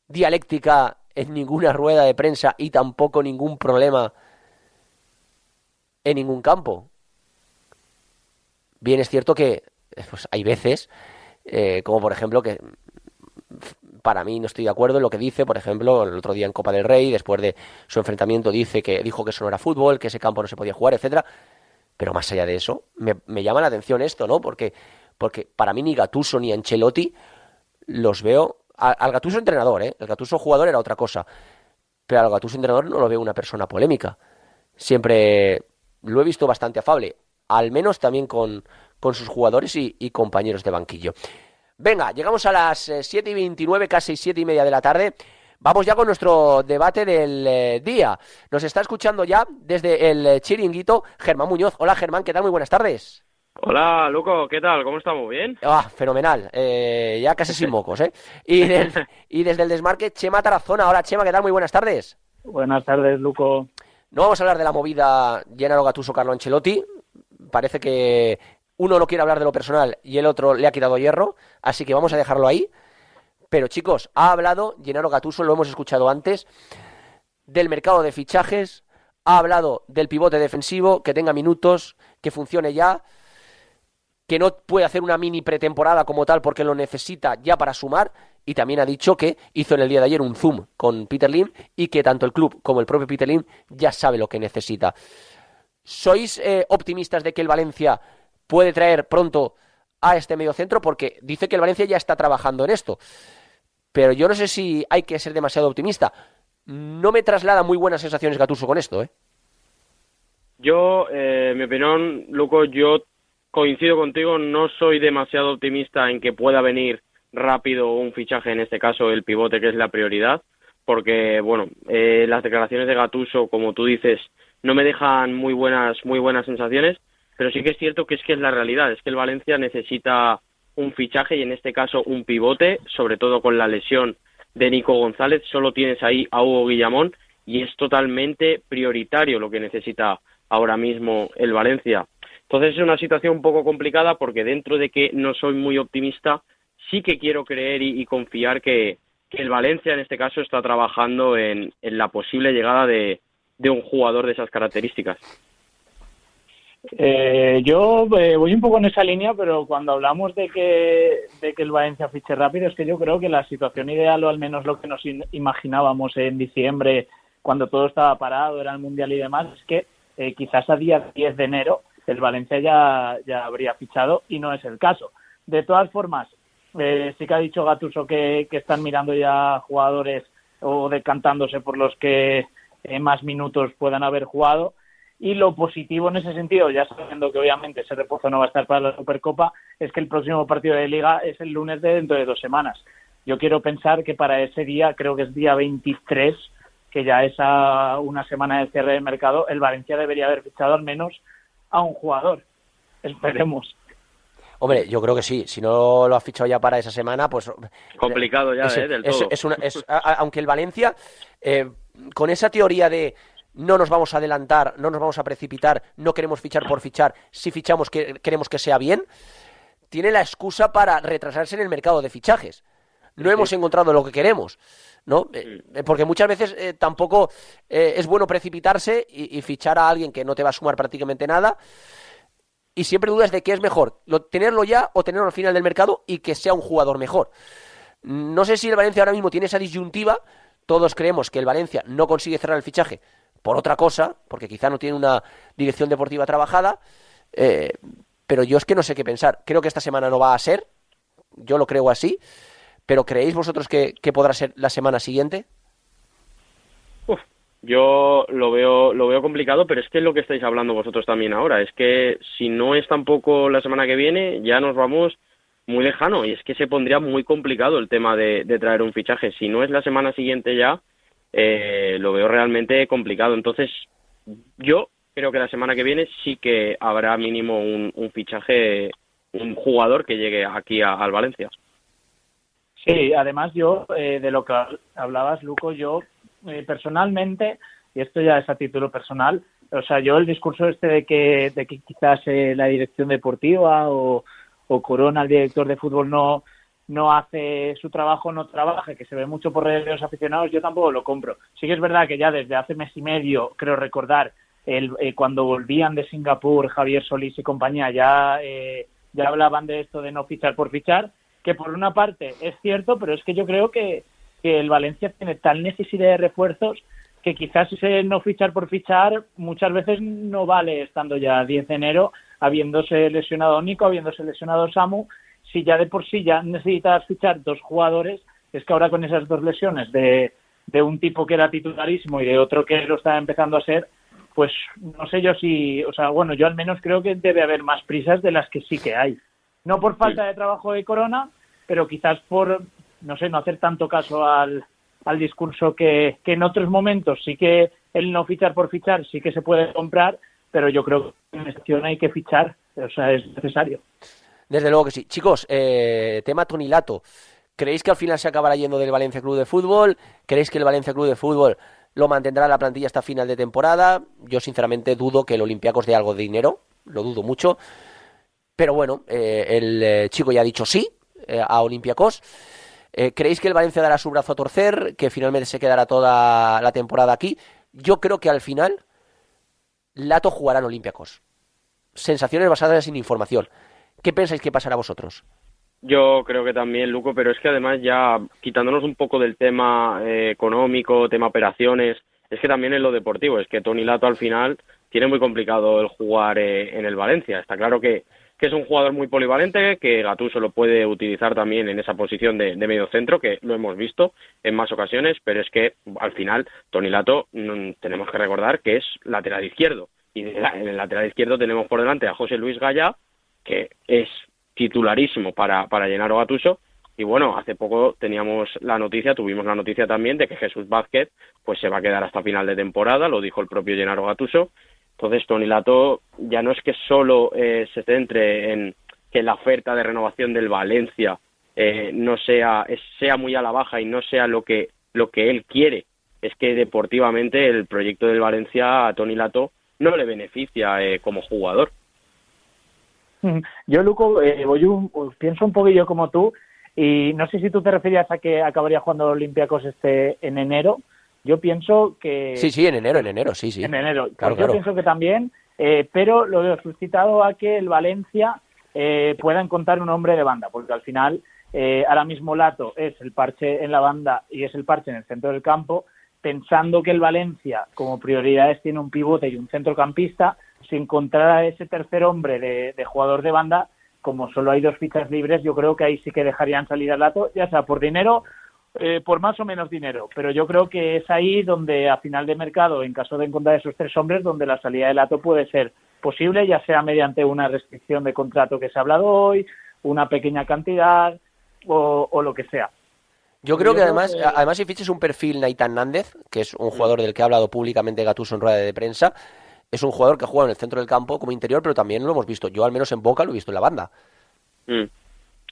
dialéctica en ninguna rueda de prensa y tampoco ningún problema en ningún campo. Bien es cierto que eh, pues, hay veces, eh, como por ejemplo que para mí no estoy de acuerdo en lo que dice, por ejemplo, el otro día en Copa del Rey, después de su enfrentamiento, dice que dijo que eso no era fútbol, que ese campo no se podía jugar, etcétera. Pero más allá de eso, me, llama la atención esto, ¿no? Porque, porque para mí ni Gatuso ni Ancelotti los veo. al Gatuso entrenador, ¿eh? El Gatuso jugador era otra cosa. Pero al Gatuso entrenador no lo veo una persona polémica. Siempre lo he visto bastante afable. Al menos también con, con sus jugadores y compañeros de banquillo. Venga, llegamos a las eh, 7 y 29, casi 7 y media de la tarde. Vamos ya con nuestro debate del eh, día. Nos está escuchando ya desde el eh, chiringuito Germán Muñoz. Hola Germán, ¿qué tal? Muy buenas tardes. Hola, Luco, ¿qué tal? ¿Cómo estamos? ¿Bien? Ah, fenomenal. Eh, ya casi sin *laughs* mocos, ¿eh? Y, del- y desde el desmarque, Chema Tarazona. Hola Chema, ¿qué tal? Muy buenas tardes. Buenas tardes, Luco. No vamos a hablar de la movida Gennaro Gattuso Carlo Ancelotti. Parece que uno no quiere hablar de lo personal y el otro le ha quitado hierro, así que vamos a dejarlo ahí. Pero chicos, ha hablado Gennaro Gattuso, lo hemos escuchado antes, del mercado de fichajes, ha hablado del pivote defensivo, que tenga minutos, que funcione ya, que no puede hacer una mini pretemporada como tal porque lo necesita ya para sumar y también ha dicho que hizo en el día de ayer un Zoom con Peter Lim y que tanto el club como el propio Peter Lim ya sabe lo que necesita. ¿Sois eh, optimistas de que el Valencia puede traer pronto a este mediocentro? Porque dice que el Valencia ya está trabajando en esto. Pero yo no sé si hay que ser demasiado optimista. No me traslada muy buenas sensaciones Gatuso con esto, ¿eh? Yo, eh, mi opinión, Luco, yo coincido contigo, no soy demasiado optimista en que pueda venir rápido un fichaje, en este caso el pivote, que es la prioridad, porque, bueno, eh, las declaraciones de Gatuso, como tú dices, no me dejan muy buenas, muy buenas sensaciones, pero sí que es cierto que es que es la realidad, es que el Valencia necesita un fichaje y en este caso un pivote, sobre todo con la lesión de Nico González, solo tienes ahí a Hugo Guillamón y es totalmente prioritario lo que necesita ahora mismo el Valencia. Entonces es una situación un poco complicada porque dentro de que no soy muy optimista, sí que quiero creer y, confiar que, el Valencia en este caso está trabajando en, la posible llegada de, un jugador de esas características. Eh, yo eh, voy un poco en esa línea, pero cuando hablamos de que, de que el Valencia fiche rápido, es que yo creo que la situación ideal, o al menos lo que nos imaginábamos en diciembre, cuando todo estaba parado, era el Mundial y demás, es que eh, quizás a día 10 de enero el Valencia ya, ya habría fichado y no es el caso. De todas formas, eh, sí que ha dicho Gatuso que, que, están mirando ya jugadores o decantándose por los que más minutos puedan haber jugado. Y lo positivo en ese sentido, ya sabiendo que obviamente ese reposo no va a estar para la Supercopa, es que el próximo partido de Liga es el lunes de dentro de dos semanas. Yo quiero pensar que para ese día, creo que es día 23, que ya es a una semana de cierre de mercado, el Valencia debería haber fichado al menos a un jugador. Esperemos. Hombre, yo creo que sí. Si no lo has fichado ya para esa semana, pues... Complicado ya, es, ¿eh? Del es, todo. Es una, a, aunque el Valencia, eh, con esa teoría de no nos vamos a adelantar, no nos vamos a precipitar, no queremos fichar por fichar, si fichamos que, queremos que sea bien, tiene la excusa para retrasarse en el mercado de fichajes. No sí. hemos encontrado lo que queremos. ¿no? Eh, porque muchas veces eh, tampoco eh, es bueno precipitarse y, y, fichar a alguien que no te va a sumar prácticamente nada. Y siempre dudas de qué es mejor, lo, tenerlo ya o tenerlo al final del mercado y que sea un jugador mejor. No sé si el Valencia ahora mismo tiene esa disyuntiva. Todos creemos que el Valencia no consigue cerrar el fichaje por otra cosa, porque quizá no tiene una dirección deportiva trabajada. Eh, pero yo es que no sé qué pensar. Creo que esta semana no va a ser. Yo lo creo así. Pero ¿creéis vosotros que, podrá ser la semana siguiente? Yo lo veo, lo veo complicado, pero es que es lo que estáis hablando vosotros también ahora. Es que si no es tampoco la semana que viene, ya nos vamos muy lejano y es que se pondría muy complicado el tema de traer un fichaje. Si no es la semana siguiente ya, eh, lo veo realmente complicado. Entonces, yo creo que la semana que viene sí que habrá mínimo un, un fichaje, un jugador que llegue aquí al Valencia. Sí, además yo, eh, de lo que hablabas, Luco, yo eh, personalmente, y esto ya es a título personal, o sea, yo el discurso este de que, de que quizás eh, la dirección deportiva o, o, Corona, el director de fútbol, no, no hace su trabajo, no trabaja, que se ve mucho por redes de los aficionados, yo tampoco lo compro. Sí que es verdad que ya desde hace mes y medio, creo recordar, el, eh, cuando volvían de Singapur, Javier Solís y compañía, ya, eh, ya hablaban de esto de no fichar por fichar, que por una parte es cierto, pero es que yo creo que, que el Valencia tiene tal necesidad de refuerzos que quizás ese no fichar por fichar muchas veces no vale estando ya 10 de enero, habiéndose lesionado Nico, habiéndose lesionado Samu, si ya de por sí ya necesitas fichar dos jugadores, es que ahora con esas dos lesiones de, de un tipo que era titularísimo y de otro que lo está empezando a ser, pues no sé yo si, o sea, bueno, yo al menos creo que debe haber más prisas de las que sí que hay. No por falta de trabajo de Corona, pero quizás por, no sé, no hacer tanto caso al, al discurso que, que, en otros momentos sí que el no fichar por fichar sí que se puede comprar, pero yo creo que en esta hay que fichar, o sea, es necesario. Desde luego que sí. Chicos, eh, tema Tonilato. ¿Creéis que al final se acabará yendo del Valencia Club de Fútbol? ¿Creéis que el Valencia Club de Fútbol lo mantendrá en la plantilla hasta final de temporada? Yo sinceramente dudo que el Olympiacos dé algo de dinero, lo dudo mucho. Pero bueno, eh, el eh, chico ya ha dicho sí eh, a Olympiacos. ¿Creéis que el Valencia dará su brazo a torcer? ¿Que finalmente se quedará toda la temporada aquí? Yo creo que al final Lato jugará en Olympiacos. Sensaciones basadas en información. ¿Qué pensáis que pasará vosotros? Yo creo que también, Luco, pero es que además ya quitándonos un poco del tema eh, económico, tema operaciones, es que también en lo deportivo, es que Tony Lato al final tiene muy complicado el jugar eh, en el Valencia. Está claro que, es un jugador muy polivalente, que Gattuso lo puede utilizar también en esa posición de, de medio centro, que lo hemos visto en más ocasiones, pero es que al final Tony Lato mm, tenemos que recordar que es lateral izquierdo. Y en el lateral izquierdo tenemos por delante a José Luis Gaya, que es titularísimo para, para Gennaro Gattuso. Y bueno, hace poco teníamos la noticia, tuvimos la noticia también de que Jesús Vázquez pues se va a quedar hasta final de temporada, lo dijo el propio Gennaro Gattuso. Entonces Tony Lato ya no es que solo eh, se centre en que la oferta de renovación del Valencia eh, no sea sea muy a la baja y no sea lo que lo que él quiere, es que deportivamente el proyecto del Valencia a Tony Lato no le beneficia eh, como jugador. *laughs* Yo, Luco, eh, voy un- pienso un poquillo como tú y no sé si tú te referías a que acabaría jugando Olympiacos este en enero. Yo pienso que Sí, sí, en enero, en enero, sí, sí. en enero. Claro, Pues yo claro. pienso que también, eh, pero lo veo suscitado a que el Valencia eh, pueda encontrar un hombre de banda, porque al final eh, ahora mismo Lato es el parche en la banda y es el parche en el centro del campo, pensando que el Valencia como prioridades tiene un pivote y un centrocampista, si encontrara ese tercer hombre de, de jugador de banda, como solo hay dos fichas libres, yo creo que ahí sí que dejarían salir al Lato, ya sea por dinero eh, por más o menos dinero, pero yo creo que es ahí donde a final de mercado, en caso de encontrar esos tres hombres, donde la salida de Lato puede ser posible, ya sea mediante una restricción de contrato que se ha hablado hoy, una pequeña cantidad o, o lo que sea. Yo creo que además, además si fiches un perfil Naitan Nández, que es un jugador del que ha hablado públicamente Gattuso en rueda de prensa, es un jugador que juega en el centro del campo como interior, pero también lo hemos visto. Yo al menos en Boca lo he visto en la banda. Mm,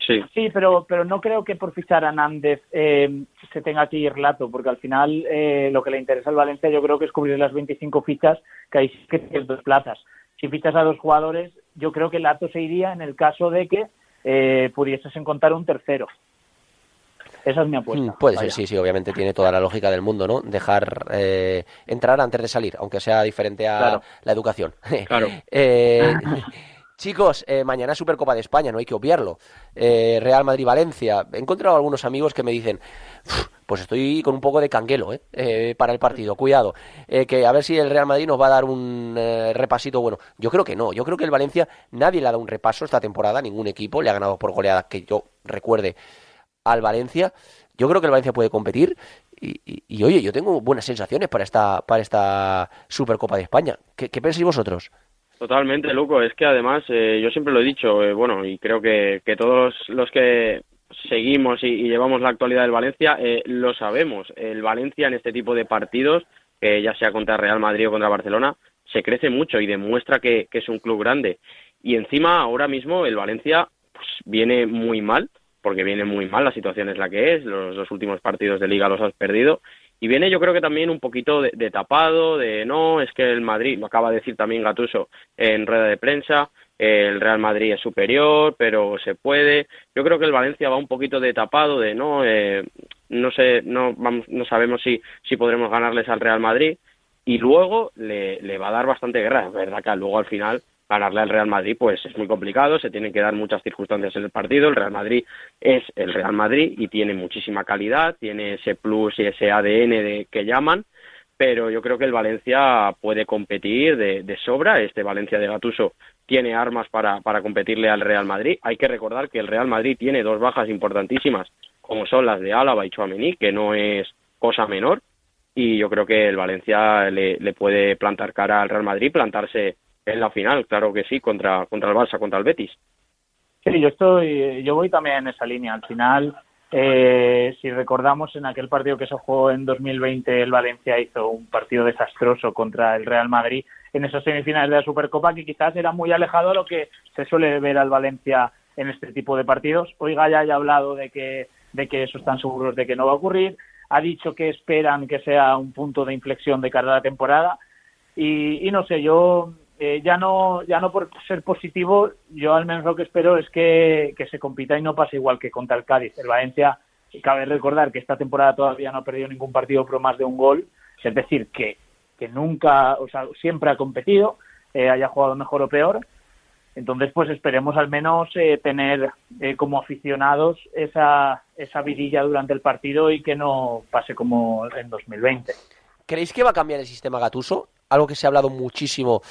Sí. Sí, pero, pero no creo que por fichar a Nández eh, se tenga que ir Lato, porque al final eh, lo que le interesa al Valencia yo creo que es cubrir las 25 fichas, que hay que tienes dos plazas. Si fichas a dos jugadores, yo creo que Lato se iría en el caso de que eh, pudieses encontrar un tercero. Esa es mi apuesta. Mm, Puede Vaya. ser, sí, sí, obviamente tiene toda la lógica del mundo, ¿no? Dejar eh, entrar antes de salir, aunque sea diferente a Claro. la educación. *laughs* Claro. Eh, *laughs* chicos, eh, mañana Supercopa de España, no hay que obviarlo. Eh, Real Madrid-Valencia. He encontrado algunos amigos que me dicen, "Uf, pues estoy con un poco de canguelo ¿eh? Eh, para el partido, cuidado. Eh, que a ver si el Real Madrid nos va a dar un eh, repasito bueno. Yo creo que no, yo creo que el Valencia nadie le ha dado un repaso esta temporada, ningún equipo le ha ganado por goleadas que yo recuerde al Valencia. Yo creo que el Valencia puede competir y, oye, yo tengo buenas sensaciones para esta, para esta Supercopa de España. ¿Qué, pensáis vosotros? Totalmente, Luco. Es que además, eh, yo siempre lo he dicho, eh, bueno, y creo que, que todos los que seguimos y, llevamos la actualidad del Valencia eh, lo sabemos. El Valencia en este tipo de partidos, eh, ya sea contra Real Madrid o contra Barcelona, se crece mucho y demuestra que, que es un club grande. Y encima, ahora mismo, el Valencia pues, viene muy mal, porque viene muy mal, la situación es la que es, los dos últimos partidos de liga los has perdido, y viene yo creo que también un poquito de, de tapado, de no, es que el Madrid, lo acaba de decir también Gatuso en rueda de prensa, el Real Madrid es superior, pero se puede. Yo creo que el Valencia va un poquito de tapado, de no, eh, no sé, no vamos, no sabemos si, si podremos ganarles al Real Madrid y luego le, le va a dar bastante guerra. Es verdad que luego al final ganarle al Real Madrid pues es muy complicado, se tienen que dar muchas circunstancias en el partido. El Real Madrid es el Real Madrid y tiene muchísima calidad, tiene ese plus y ese ADN de, que llaman, pero yo creo que el Valencia puede competir de, sobra. Este Valencia de Gatuso tiene armas para, para competirle al Real Madrid. Hay que recordar que el Real Madrid tiene dos bajas importantísimas, como son las de Álava y Chouameni, que no es cosa menor. Y yo creo que el Valencia le, le puede plantar cara al Real Madrid, plantarse en la final, claro que sí, contra, contra el Barça, contra el Betis. Sí, yo estoy, yo voy también en esa línea. Al final, eh, si recordamos en aquel partido que se jugó en 2020, el Valencia hizo un partido desastroso contra el Real Madrid en esas semifinales de la Supercopa, que quizás era muy alejado a lo que se suele ver al Valencia en este tipo de partidos. Hoy Gaya ya ha hablado de que, de que eso están seguros de que no va a ocurrir. Ha dicho que esperan que sea un punto de inflexión de cara a la temporada. Y, y no sé, yo eh, ya no ya no por ser positivo, yo al menos lo que espero es que, que se compita y no pase igual que contra el Cádiz. El Valencia, cabe recordar que esta temporada todavía no ha perdido ningún partido por más de un gol, es decir, que, que nunca, o sea, siempre ha competido, eh, haya jugado mejor o peor. Entonces, pues esperemos al menos eh, tener eh, como aficionados esa, esa vidilla durante el partido y que no pase como en 2020. ¿Creéis que va a cambiar el sistema Gatuso? Algo que se ha hablado muchísimo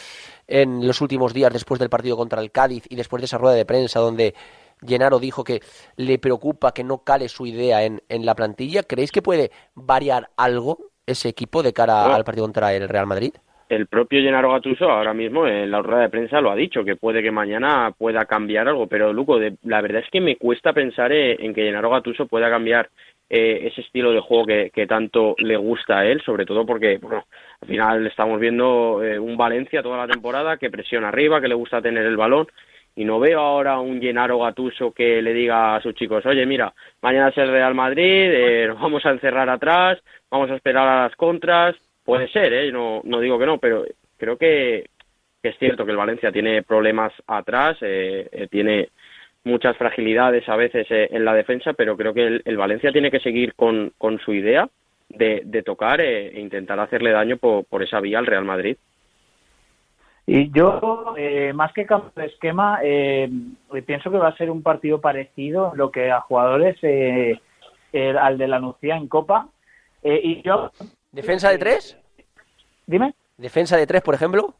en los últimos días después del partido contra el Cádiz y después de esa rueda de prensa donde Llenaro dijo que le preocupa que no cale su idea en, en la plantilla. ¿Creéis que puede variar algo ese equipo de cara al partido contra el Real Madrid? el propio Gennaro Gattuso ahora mismo en la rueda de prensa lo ha dicho, que puede que mañana pueda cambiar algo, pero Luco, de- la verdad es que me cuesta pensar en que Gennaro Gattuso pueda cambiar eh, ese estilo de juego que, tanto le gusta a él, sobre todo porque, bueno, al final estamos viendo eh, un Valencia toda la temporada que presiona arriba, que le gusta tener el balón, y no veo ahora un Gennaro Gattuso que le diga a sus chicos, oye, mira, mañana es el Real Madrid, eh, *laughs* nos vamos a encerrar atrás, vamos a esperar a las contras, puede ser, ¿eh? no, no digo que no, pero creo que, que es cierto que el Valencia tiene problemas atrás, eh, eh, tiene muchas fragilidades a veces eh, en la defensa, pero creo que el, el Valencia tiene que seguir con, con su idea de, de tocar eh, e intentar hacerle daño por, por esa vía al Real Madrid. Y yo, eh, más que cambio de esquema, eh, pienso que va a ser un partido parecido lo que a jugadores eh, eh, al de la Nucía en Copa. Eh, y yo, ¿Defensa de tres? dime. ¿Defensa de tres, por ejemplo?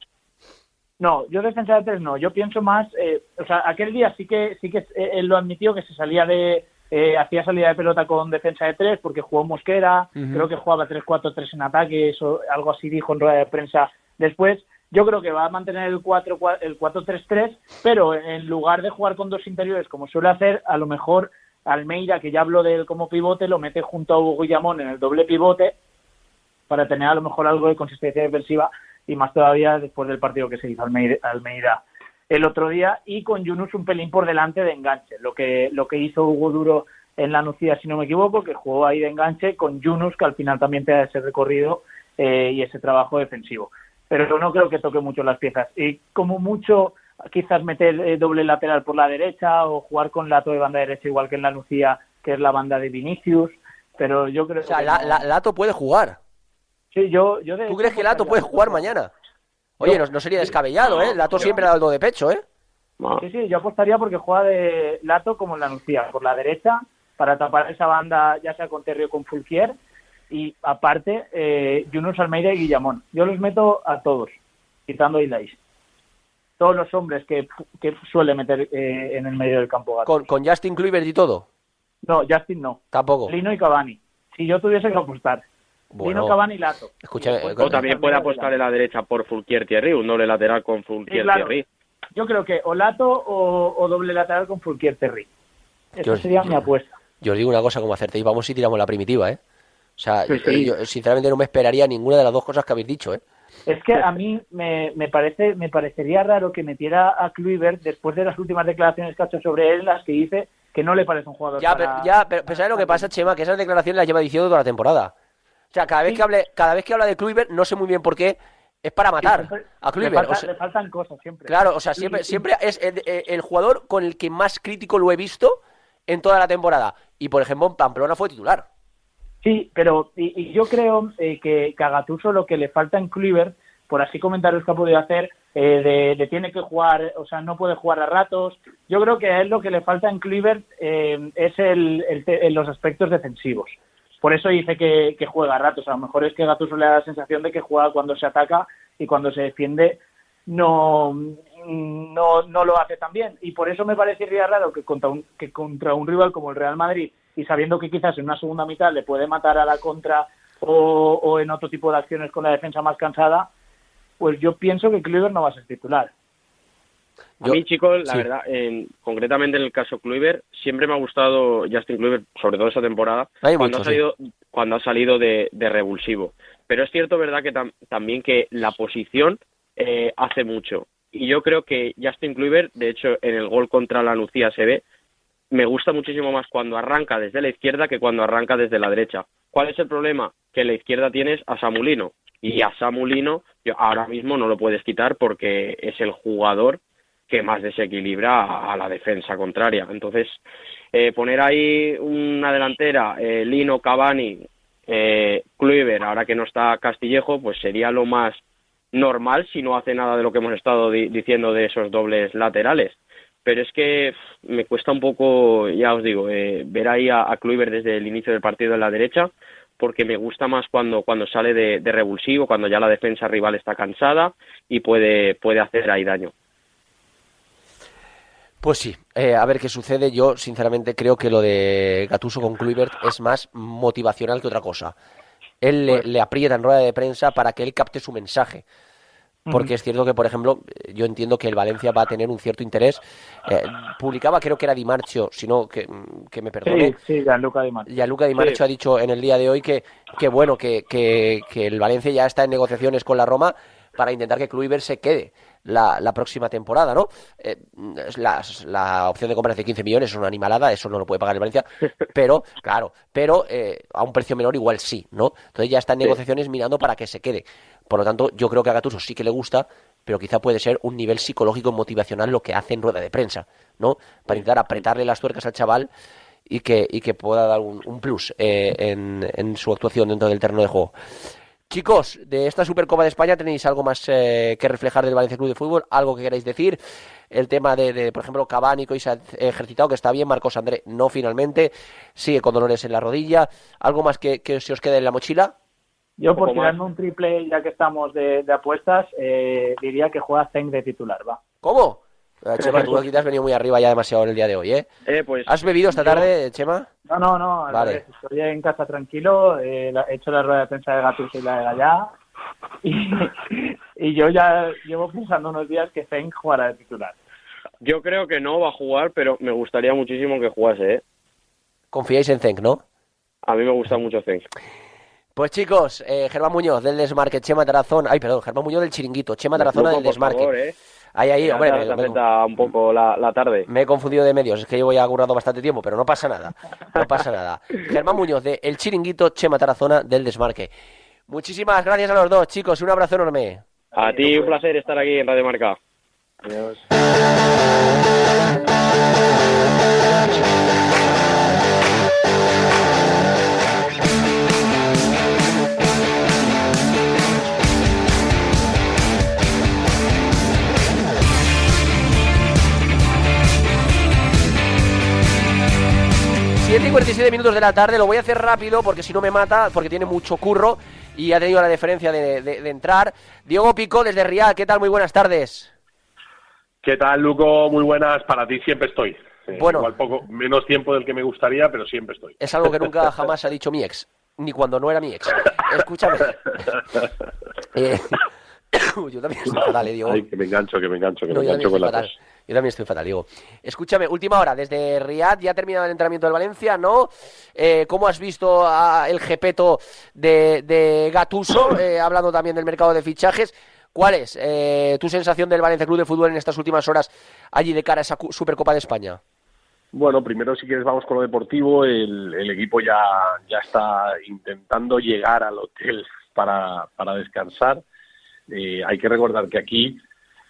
No, yo defensa de tres no. Yo pienso más, eh, o sea, aquel día sí que sí que eh, él lo admitió que se salía de eh, hacía salida de pelota con defensa de tres porque jugó Mosquera, creo que jugaba 3-4-3 en ataque, eso algo así dijo en rueda de prensa después. Yo creo que va a mantener el 4 el 4-3-3, pero en lugar de jugar con dos interiores como suele hacer, a lo mejor Almeida, que ya habló de él como pivote, lo mete junto a Hugo Guillamón en el doble pivote para tener a lo mejor algo de consistencia defensiva y más todavía después del partido que se hizo Almeida, Almeida el otro día y con Yunus un pelín por delante de enganche, lo que lo que hizo Hugo Duro en la Nucía, si no me equivoco, que jugó ahí de enganche con Yunus, que al final también te da ese recorrido eh, y ese trabajo defensivo. Pero no creo que toque mucho las piezas. Y como mucho, quizás meter eh, doble lateral por la derecha o jugar con Lato de banda derecha, igual que en la Nucía, que es la banda de Vinicius. Pero yo creo O sea, que la- no. la- Lato puede jugar. Sí, yo, yo de ¿Tú crees que Lato puede jugar mañana? Oye, no, no sería descabellado, ¿eh? Lato siempre ha dado de pecho, ¿eh? Sí, sí, yo apostaría porque juega de Lato como en la Nucía, por la derecha, para tapar esa banda, ya sea con Terry o con Fulquier, y aparte, eh, Yunus Almeida y Guillamón. Yo los meto a todos, quitando a Ilais. Todos los hombres que, que suele meter eh, en el medio del campo. Con, con Justin Kluivert y todo. No, Justin no. Tampoco. Lino y Cavani. Si yo tuviese que apostar. Bueno. Cavani y Lato. Y eh, O también puede apostar en la derecha por Fulquier Thierry, un doble lateral con Fulquier Sí, claro. Thierry. Yo creo que o Lato o, o doble lateral con Fulquier Terry. Esa Yo- sería mi apuesta. Yo os digo una cosa como acertéis, vamos y tiramos la primitiva, ¿eh? O sea, Sí, sí. yo sinceramente no me esperaría ninguna de las dos cosas que habéis dicho, ¿eh? Es que a mí me, me parece me parecería raro que metiera a Kluivert después de las últimas declaraciones que ha hecho sobre él, las que dice que no le parece un jugador. Ya, para- pero, ya, pero, pero ¿sabes lo que pasa, Chema? Que esas declaraciones las lleva diciendo toda la temporada. O sea, cada vez Sí. que hable, cada vez que habla de Kluivert, no sé muy bien por qué, es para matar a le, Kluivert. falta- o sea, le faltan cosas siempre. claro, o sea, siempre, siempre es el, el- el jugador con el que más crítico lo he visto en toda la temporada. Y por ejemplo, en Pamplona fue titular. Sí, pero y, y yo creo eh, que, que a Gattuso lo que le falta en Kluivert, por así comentarios que ha podido hacer, eh, de, de tiene que jugar, o sea, no puede jugar a ratos. Yo creo que a él lo que le falta en Kluivert eh, es el, los aspectos defensivos. Por eso dice que, juega a ratos. A lo mejor es que Gattuso le da la sensación de que juega cuando se ataca y cuando se defiende no, no, no lo hace tan bien. Y por eso me parecería raro que contra, un, que contra un rival como el Real Madrid, y sabiendo que quizás en una segunda mitad le puede matar a la contra o, o en otro tipo de acciones con la defensa más cansada, pues yo pienso que Kluivert no va a ser titular. A Yo- mí, chicos, la sí. verdad, en- concretamente en el caso Kluivert, siempre me ha gustado Justin Kluivert, sobre todo esta temporada, Hay cuando, mucho, ha salido, cuando ha salido de, de revulsivo. Pero es cierto, ¿verdad?, que tam- también que la posición eh, hace mucho. Y yo creo que Justin Kluivert, de hecho, en el gol contra la Nucía se ve, me gusta muchísimo más cuando arranca desde la izquierda que cuando arranca desde la derecha. ¿Cuál es el problema? Que en la izquierda tienes a Samulino. Y a Samulino yo ahora mismo no lo puedes quitar porque es el jugador que más desequilibra a, la defensa contraria. Entonces, eh, poner ahí una delantera, eh, Lino, Cavani, eh, Kluivert, ahora que no está Castillejo, pues sería lo más normal si no hace nada de lo que hemos estado di- diciendo de esos dobles laterales. Pero es que me cuesta un poco, ya os digo, eh, ver ahí a, a desde el inicio del partido en la derecha, porque me gusta más cuando, cuando sale de, de revulsivo, cuando ya la defensa rival está cansada y puede, puede hacer ahí daño. Pues sí, eh, a ver qué sucede. Yo, sinceramente, creo que lo de Gatuso con Kluivert es más motivacional que otra cosa. Él le, le aprieta en rueda de prensa para que él capte su mensaje. Porque es cierto que, por ejemplo, yo entiendo que el Valencia va a tener un cierto interés. Eh, publicaba, creo que era Di Marcio, si no, que, que me perdone. Sí, sí, Gianluca Di Marzio. Gianluca Di Marcio Sí. ha dicho en el día de hoy que, que bueno, que, que, que el Valencia ya está en negociaciones con la Roma para intentar que Kluivert se quede la, la próxima temporada, ¿no? Eh, la, la opción de compra de 15 millones es una animalada, eso no lo puede pagar el Valencia, *laughs* pero, claro, pero eh, a un precio menor igual sí, ¿no? Entonces ya está en Sí. negociaciones mirando para que se quede. Por lo tanto, yo creo que a Gattuso sí que le gusta, pero quizá puede ser un nivel psicológico motivacional lo que hace en rueda de prensa, ¿no? Para intentar apretarle las tuercas al chaval y que, y que pueda dar un, un plus eh, en, en su actuación dentro del terreno de juego. Chicos, de esta Supercopa de España tenéis algo más eh, que reflejar del Valencia Club de Fútbol, algo que queráis decir. El tema de, de, por ejemplo, Cavani que hoy se ha ejercitado, que está bien, Marcos André no finalmente, sigue con dolores en la rodilla. ¿Algo más que, que se os quede en la mochila? Yo por tirarme un triple, ya que estamos de, de apuestas, eh, diría que juega Zeng de titular, va. ¿Cómo? Eh, Chema, tú aquí te has venido muy arriba ya demasiado en el día de hoy, ¿eh? Eh, pues ¿Has bebido esta yo- tarde, Chema? No, no, no, al Vale. estoy en casa tranquilo, eh, la- he hecho la rueda de prensa de Gattuso y la de Gallá, y, y yo ya llevo pensando unos días que Zeng jugará de titular. Yo creo que no va a jugar, pero me gustaría muchísimo que jugase, ¿eh? Confiáis en Zenk, ¿no? A mí me gusta mucho Zenk. Pues chicos, eh, Germán Muñoz del Desmarque, Chema Tarazón, ay perdón, Germán Muñoz del Chiringuito, Chema Tarazona Luco, del Desmarque. favor, ¿eh? Ahí, ahí, hombre, me, me- un poco la, la tarde. me he confundido de medios, es que llevo ya currado bastante tiempo, pero no pasa nada, no pasa nada. *laughs* Germán Muñoz de El Chiringuito, Chema Tarazona del Desmarque. Muchísimas gracias a los dos, chicos, un abrazo enorme. A ti un placer estar aquí en Radio Marca. Siete y 47 minutos de la tarde, lo voy a hacer rápido porque si no me mata, porque tiene mucho curro y ha tenido la deferencia de, de- de entrar. Diego Pico desde Riad, ¿qué tal? Muy buenas tardes. ¿Qué tal, Luco? Muy buenas. Para ti siempre estoy. Eh, Bueno. Igual poco, menos tiempo del que me gustaría, pero siempre estoy. Es algo que nunca *laughs* jamás ha dicho mi ex, ni cuando no era mi ex. Escúchame. *laughs* Eh, *coughs* yo también estoy fatal, eh, Diego. Ay, que me engancho, que me engancho, que No, me engancho con la. Yo también estoy fatal, Diego. Escúchame, última hora, desde Riad ya ha terminado el entrenamiento del Valencia, ¿no? Eh, ¿Cómo has visto a el jepeto de, de Gatuso, eh, hablando también del mercado de fichajes? ¿Cuál es eh, tu sensación del Valencia Club de Fútbol en estas últimas horas allí de cara a esa Supercopa de España? Bueno, primero si quieres vamos con lo deportivo. El, equipo ya, ya está intentando llegar al hotel para, para descansar. Eh, hay que recordar que aquí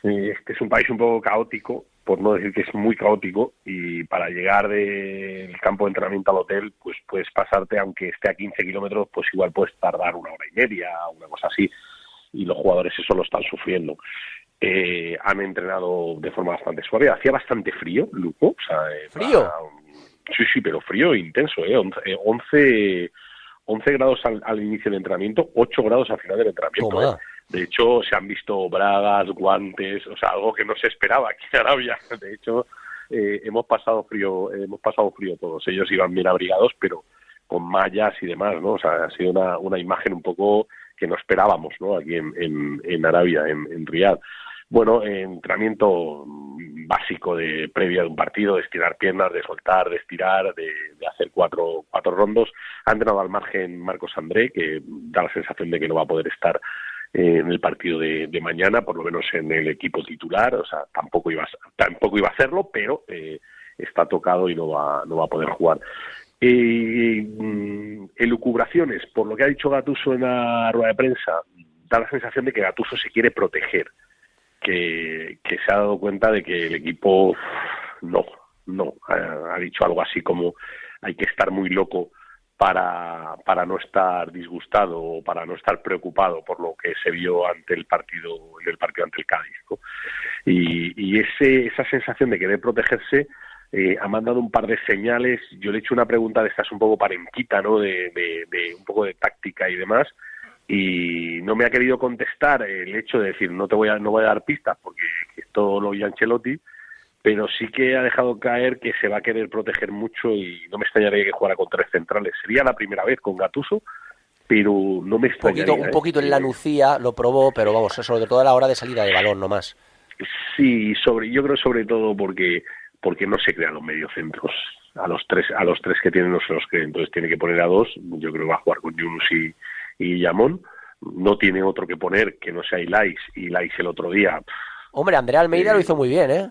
este es un país un poco caótico, por no decir que es muy caótico, y para llegar del campo de entrenamiento al hotel, pues puedes pasarte, aunque esté a 15 kilómetros, pues igual puedes tardar una hora y media, una cosa así, y los jugadores eso lo están sufriendo. Eh, han entrenado de forma bastante suave. Hacía bastante frío, Luco. O sea, eh, ¿Frío? un- Sí, sí, pero frío intenso. ¿eh? 11, eh, 11, 11 grados al, al inicio del entrenamiento, 8 grados al final del entrenamiento. De hecho, se han visto bragas, guantes, o sea, algo que no se esperaba aquí en Arabia. De hecho, eh, hemos pasado frío, hemos pasado frío todos. Ellos iban bien abrigados, pero con mallas y demás, ¿no? O sea, ha sido una, una imagen un poco que no esperábamos, ¿no? Aquí en, en, en Arabia, en, en Riyadh. Bueno, entrenamiento básico de previa de un partido, de estirar piernas, de soltar, de estirar, de, de hacer cuatro, cuatro rondos. Ha entrenado al margen Marcos André, que da la sensación de que no va a poder estar en el partido de, mañana, por lo menos en el equipo titular. O sea, tampoco iba a, tampoco iba a hacerlo, pero eh, está tocado y no va, no va a poder jugar. Eh, mm, elucubraciones, por lo que ha dicho Gatuso en la rueda de prensa, da la sensación de que Gatuso se quiere proteger, que, que se ha dado cuenta de que el equipo no, no, ha dicho algo así como hay que estar muy loco para, para no estar disgustado o para no estar preocupado por lo que se vio ante el partido en partido ante el Cádiz y ese, esa sensación de querer protegerse eh, ha mandado un par de señales yo le he hecho una pregunta de estas un poco parenquita ¿no? de, de, de un poco de táctica y demás y no me ha querido contestar el hecho de decir no te voy a no voy a dar pistas porque esto lo oye Ancelotti pero sí que ha dejado caer que se va a querer proteger mucho y no me extrañaría que jugara con tres centrales. Sería la primera vez con Gatuso, pero no me extrañaría. poquito, un ¿eh? poquito en la Nucía lo probó, pero vamos, sobre todo a la hora de salida de balón nomás. Sí, sobre, yo creo sobre todo porque porque no se crean los mediocentros. A los tres a los tres que tienen no se los cree, entonces tiene que poner a dos. Yo creo que va a jugar con Yunus y, y Yamón. No tiene otro que poner que no sea Ilais. Ilais el otro día Hombre, Andrea Almeida lo hizo muy bien, ¿eh?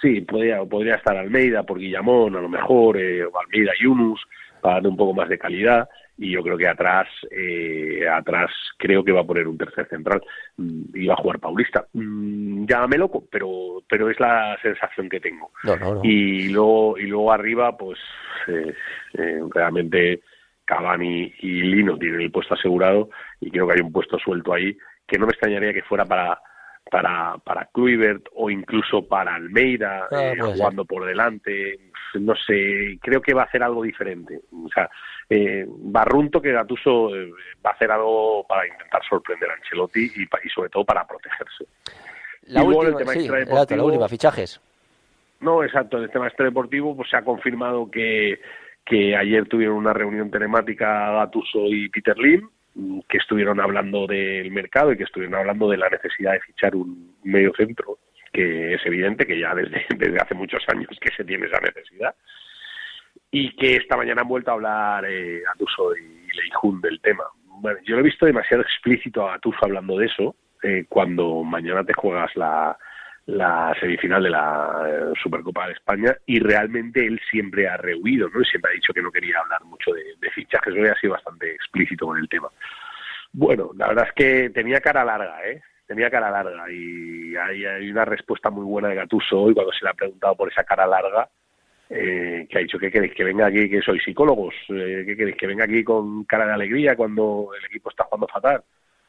Sí, podría, podría estar Almeida por Guillamón, a lo mejor, eh, o Almeida Yunus, para darle un poco más de calidad. Y yo creo que atrás, eh, atrás creo que va a poner un tercer central mm, y va a jugar Paulista. Mm, llámame loco, pero, pero es la sensación que tengo. No, no, no. Y luego, y luego arriba, pues eh, eh, realmente Cavani y Lino tienen el puesto asegurado y creo que hay un puesto suelto ahí que no me extrañaría que fuera para para para Kluivert o incluso para Almeida Ah, eh, jugando por delante no sé creo que va a hacer algo diferente o sea eh, Barrunto que Gatuso eh, va a hacer algo para intentar sorprender a Ancelotti y, y sobre todo para protegerse La Y luego el última, tema sí, extradeportivo- exacto, la última, fichajes. no, exacto. En el tema extradeportivo, pues se ha confirmado que, que ayer tuvieron una reunión telemática Gatuso y Peter Lim, que estuvieron hablando del mercado y que estuvieron hablando de la necesidad de fichar un medio centro, que es evidente que ya desde, *laughs* hace muchos años que se tiene esa necesidad. Y que esta mañana han vuelto a hablar eh, Gatuso y Leijun del tema. Bueno, yo lo he visto demasiado explícito a Gatuso hablando de eso, eh, cuando mañana te juegas la, la semifinal de la eh, Supercopa de España y realmente él siempre ha rehuido, ¿no? Y siempre ha dicho que no quería hablar mucho de, de fichajes, hoy ha sido bastante explícito con el tema. Bueno, la verdad es que tenía cara larga, ¿eh? Tenía cara larga y hay, una respuesta muy buena de Gatuso hoy cuando se le ha preguntado por esa cara larga, eh, que ha dicho, ¿qué queréis? ¿Que venga aquí, que sois psicólogos? Eh, ¿Qué queréis? ¿Que venga aquí con cara de alegría cuando el equipo está jugando fatal?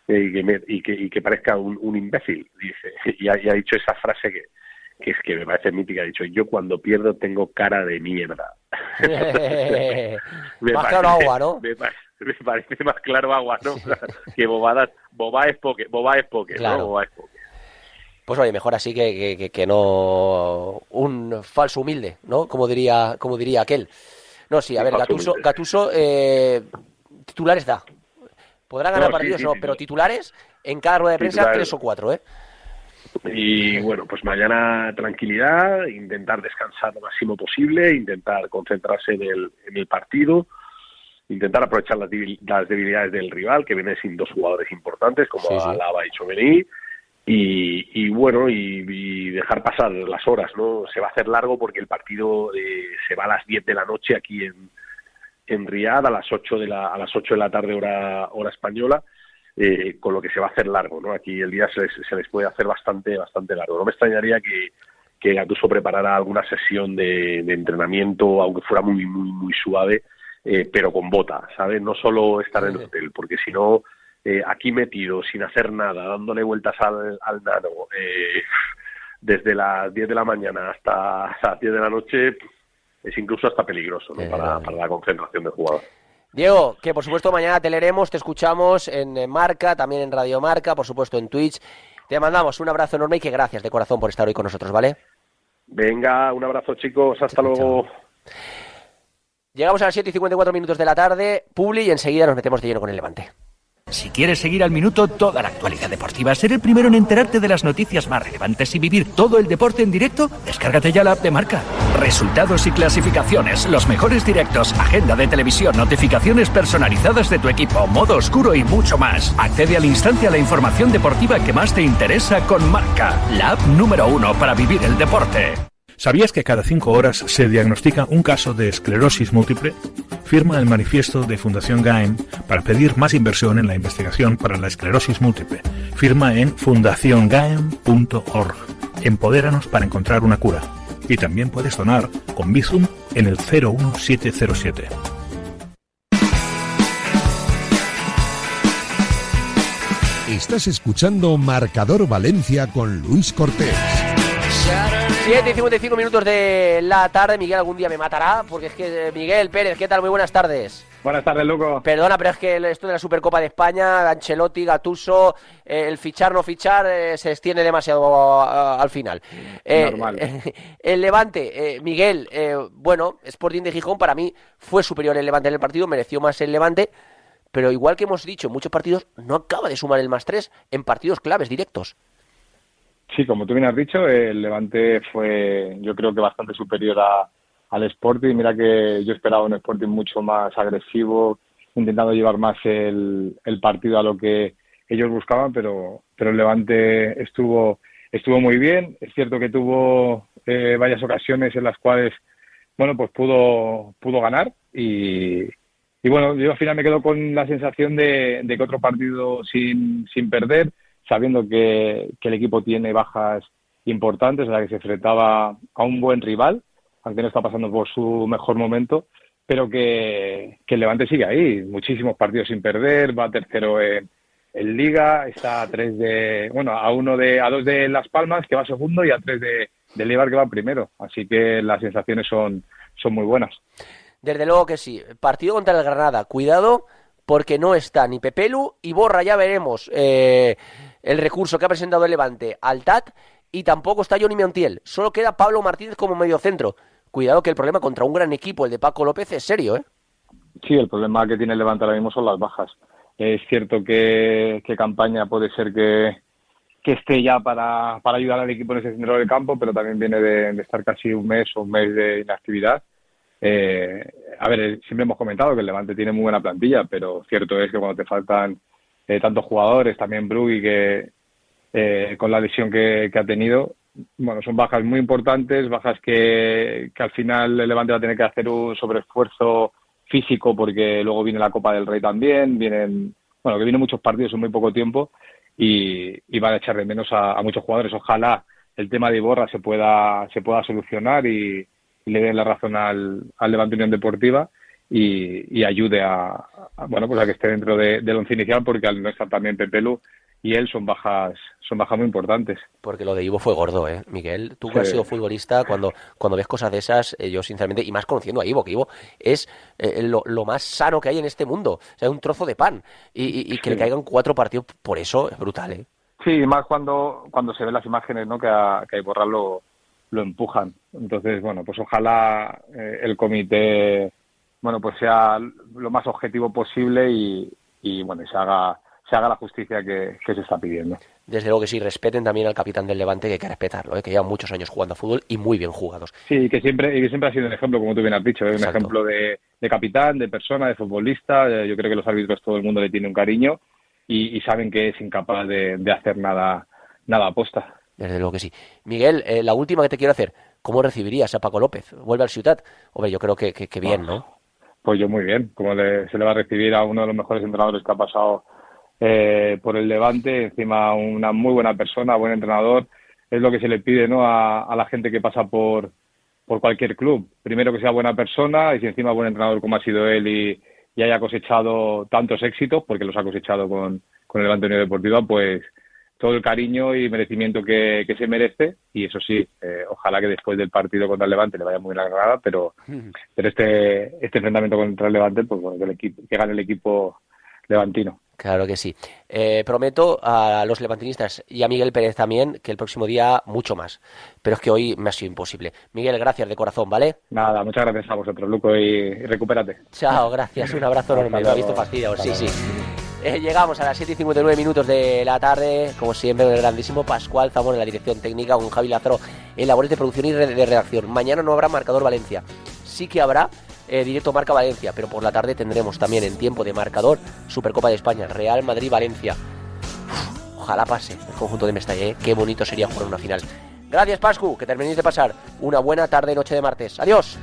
Eh, y, que me- y, que, y que parezca un, un imbécil, dice. *laughs* Y ha, y ha dicho esa frase que, que es que me parece mítica, ha dicho, yo cuando pierdo tengo cara de mierda. *laughs* Me Más parece- claro agua, ¿no? Me, pa- me parece más claro agua, ¿no? *laughs* que bobadas, boba es poke, boba es poke, Claro. ¿no? Boba es poke. Pues oye, mejor así que, que- no un falso humilde, ¿no? Como diría, como diría aquel. No, sí, a ver, Gatuso. Gatuso eh, titulares da. Podrá ganar No, partidos, sí, no, sí, pero titulares en cada rueda de prensa Titulares. tres o cuatro, ¿eh? Y bueno, pues mañana tranquilidad, intentar descansar lo máximo posible, intentar concentrarse en el, en el partido, intentar aprovechar las, debil- las debilidades del rival, que viene sin dos jugadores importantes como. Alaba y Chomení, y, y bueno, y, y dejar pasar las horas, ¿no? Se va a hacer largo porque el partido eh, se va a las 10 de la noche aquí en, en Riad, a las 8 de la, a las 8 de la tarde hora, hora española, eh, con lo que se va a hacer largo, ¿no? Aquí el día se les, se les puede hacer bastante, bastante largo. No me extrañaría que, que Gattuso preparara alguna sesión de, de entrenamiento, aunque fuera muy, muy, muy suave, eh, pero con bota, ¿sabes? No solo estar en el hotel, porque si no, eh, aquí metido, sin hacer nada, dándole vueltas al, al nano, eh, desde las 10 de la mañana hasta las 10 de la noche, es incluso hasta peligroso, ¿no? Para, para la concentración del jugador. Diego, que por supuesto mañana te leeremos, te escuchamos en Marca, también en Radio Marca, por supuesto en Twitch. Te mandamos un abrazo enorme y que gracias de corazón por estar hoy con nosotros, ¿vale? Venga, un abrazo chicos, hasta luego. Llegamos a las 7 y 54 minutos de la tarde, Publi, y enseguida nos metemos de lleno con el Levante. Si quieres seguir al minuto toda la actualidad deportiva, ser el primero en enterarte de las noticias más relevantes y vivir todo el deporte en directo, descárgate ya la app de marca. Resultados y clasificaciones, los mejores directos, agenda de televisión, notificaciones personalizadas de tu equipo, modo oscuro y mucho más. Accede al instante a la información deportiva que más te interesa con marca, la app número uno para vivir el deporte. ¿Sabías que cada cinco horas se diagnostica un caso de esclerosis múltiple? Firma el manifiesto de Fundación GAEM para pedir más inversión en la investigación para la esclerosis múltiple. Firma en fundaciongaem.org. Empodéranos para encontrar una cura y también puedes donar con Bizum en el 01707. Estás escuchando Marcador Valencia con Luis Cortés. 7 y 55 minutos de la tarde. Miguel algún día me matará, porque es que eh, Miguel Pérez, ¿qué tal? Muy buenas tardes. Buenas tardes, Luco. Perdona, pero es que esto de la Supercopa de España, Ancelotti, Gatuso, eh, el fichar no fichar eh, se extiende demasiado a- a- al final. Eh, Normal. *laughs* el Levante, Miguel, bueno, Sporting de Gijón para mí fue superior el Levante en el partido, mereció más el Levante, pero igual que hemos dicho en muchos partidos, no acaba de sumar el más tres en partidos claves directos. Sí, como tú bien has dicho, el Levante fue, yo creo que bastante superior a- al Sporting. Mira que yo esperaba un Sporting mucho más agresivo, intentando llevar más el, partido a lo que ellos buscaban, pero, pero el Levante estuvo, estuvo muy bien. Es cierto que tuvo eh, varias ocasiones en las cuales, bueno, pues pudo, pudo ganar y, y bueno, yo al final me quedo con la sensación de, de que otro partido sin, sin perder, sabiendo que, que el equipo tiene bajas importantes, o sea que se enfrentaba a un buen rival, aunque no está pasando por su mejor momento, pero que, que el Levante sigue ahí, muchísimos partidos sin perder, va tercero en, en Liga, está a tres de, bueno, a uno de, a dos de Las Palmas, que va segundo, y a tres de, de que va primero. Así que las sensaciones son, son muy buenas. Desde luego que sí. Partido contra el Granada. Cuidado porque no está ni Pepelu y Borra, ya veremos eh, el recurso que ha presentado el Levante al TAT y tampoco está Johnny Montiel. Solo queda Pablo Martínez como mediocentro. Cuidado que el problema contra un gran equipo, el de Paco López, es serio, ¿eh? Sí, el problema que tiene Levante ahora mismo son las bajas. Es cierto que, que campaña puede ser que, que esté ya para, para ayudar al equipo en ese centro del campo, pero también viene de estar casi un mes o un mes de inactividad. Eh, a ver, eh, siempre hemos comentado que el Levante tiene muy buena plantilla, pero cierto es que cuando te faltan eh, tantos jugadores, también Brugui, que eh, con la lesión que, ha tenido, bueno, son bajas muy importantes, bajas que, al final el Levante va a tener que hacer un sobreesfuerzo físico porque luego viene la Copa del Rey también, vienen, bueno, que vienen muchos partidos en muy poco tiempo y, van a echar de menos a, muchos jugadores. Ojalá el tema de Iborra se pueda, se pueda solucionar y le den la razón al, al Levante Unión Deportiva y, y ayude a, a, bueno pues a que esté dentro de- del once inicial porque al no estar también Pepelu y él son bajas son bajas muy importantes. Porque lo de Ivo fue gordo, ¿eh? Miguel, tú que Sí. has sido futbolista, cuando, cuando ves cosas de esas, eh, yo sinceramente, y más conociendo a Ivo, que Ivo es eh, lo, lo más sano que hay en este mundo. O sea, un trozo de pan. Y, y- y que le caigan cuatro partidos por eso es brutal, ¿eh? Sí, y más cuando, cuando se ven las imágenes, ¿no? Que a, que a Iborra lo, lo empujan. Entonces, bueno, pues ojalá eh, el comité, bueno, pues sea lo más objetivo posible y, y bueno, se haga, se haga la justicia que, que se está pidiendo. Desde luego que sí, respeten también al capitán del Levante, que hay que respetarlo, ¿eh? que lleva muchos años jugando a fútbol y muy bien jugados. Sí, y que siempre, y que siempre ha sido un ejemplo, como tú bien has dicho, ¿eh? un ejemplo de, de capitán, de persona, de futbolista. Eh, Yo creo que los árbitros todo el mundo le tiene un cariño y, y saben que es incapaz de, de hacer nada, nada aposta. Desde luego que sí. Miguel, eh, la última que te quiero hacer, ¿cómo recibirías a Paco López? ¿Vuelve al Ciutat? Hombre, yo creo que, que, bien, ¿no? Pues yo muy bien, como le- se le va a recibir a uno de los mejores entrenadores que ha pasado eh, por el Levante, encima una muy buena persona, buen entrenador, es lo que se le pide ¿no? a, a la gente que pasa por, por cualquier club. Primero que sea buena persona y si encima buen entrenador como ha sido él y, haya cosechado tantos éxitos, porque los ha cosechado con, con el Levante Unión Deportiva, pues todo el cariño y merecimiento que, que se merece y eso sí, eh, ojalá que después del partido contra el Levante le vaya muy bien la Granada, pero pero este este enfrentamiento contra el Levante, pues bueno, que, el equipo, que gane el equipo levantino. Claro que sí. Eh, prometo a los levantinistas y a Miguel Pérez también que el próximo día mucho más. Pero es que hoy me ha sido imposible. Miguel, gracias de corazón, ¿vale? Nada, muchas gracias a vosotros, Luco, y, y recupérate. Chao, gracias. Un abrazo enorme. Me ha visto fastidiado. Sí, sí. Eh, llegamos a las 7 y 59 minutos de la tarde, como siempre, el grandísimo Pascual Zamora en la dirección técnica, con Javi Lázaro en labores de producción y de redacción. Mañana no habrá marcador Valencia. Sí que habrá eh, directo Marca Valencia, pero por la tarde tendremos también en tiempo de marcador Supercopa de España, Real Madrid-Valencia. Ojalá pase el conjunto de Mestalla, ¿eh? Qué bonito sería jugar una final. Gracias, Pascu, que terminéis de pasar una buena tarde, noche de martes. Adiós.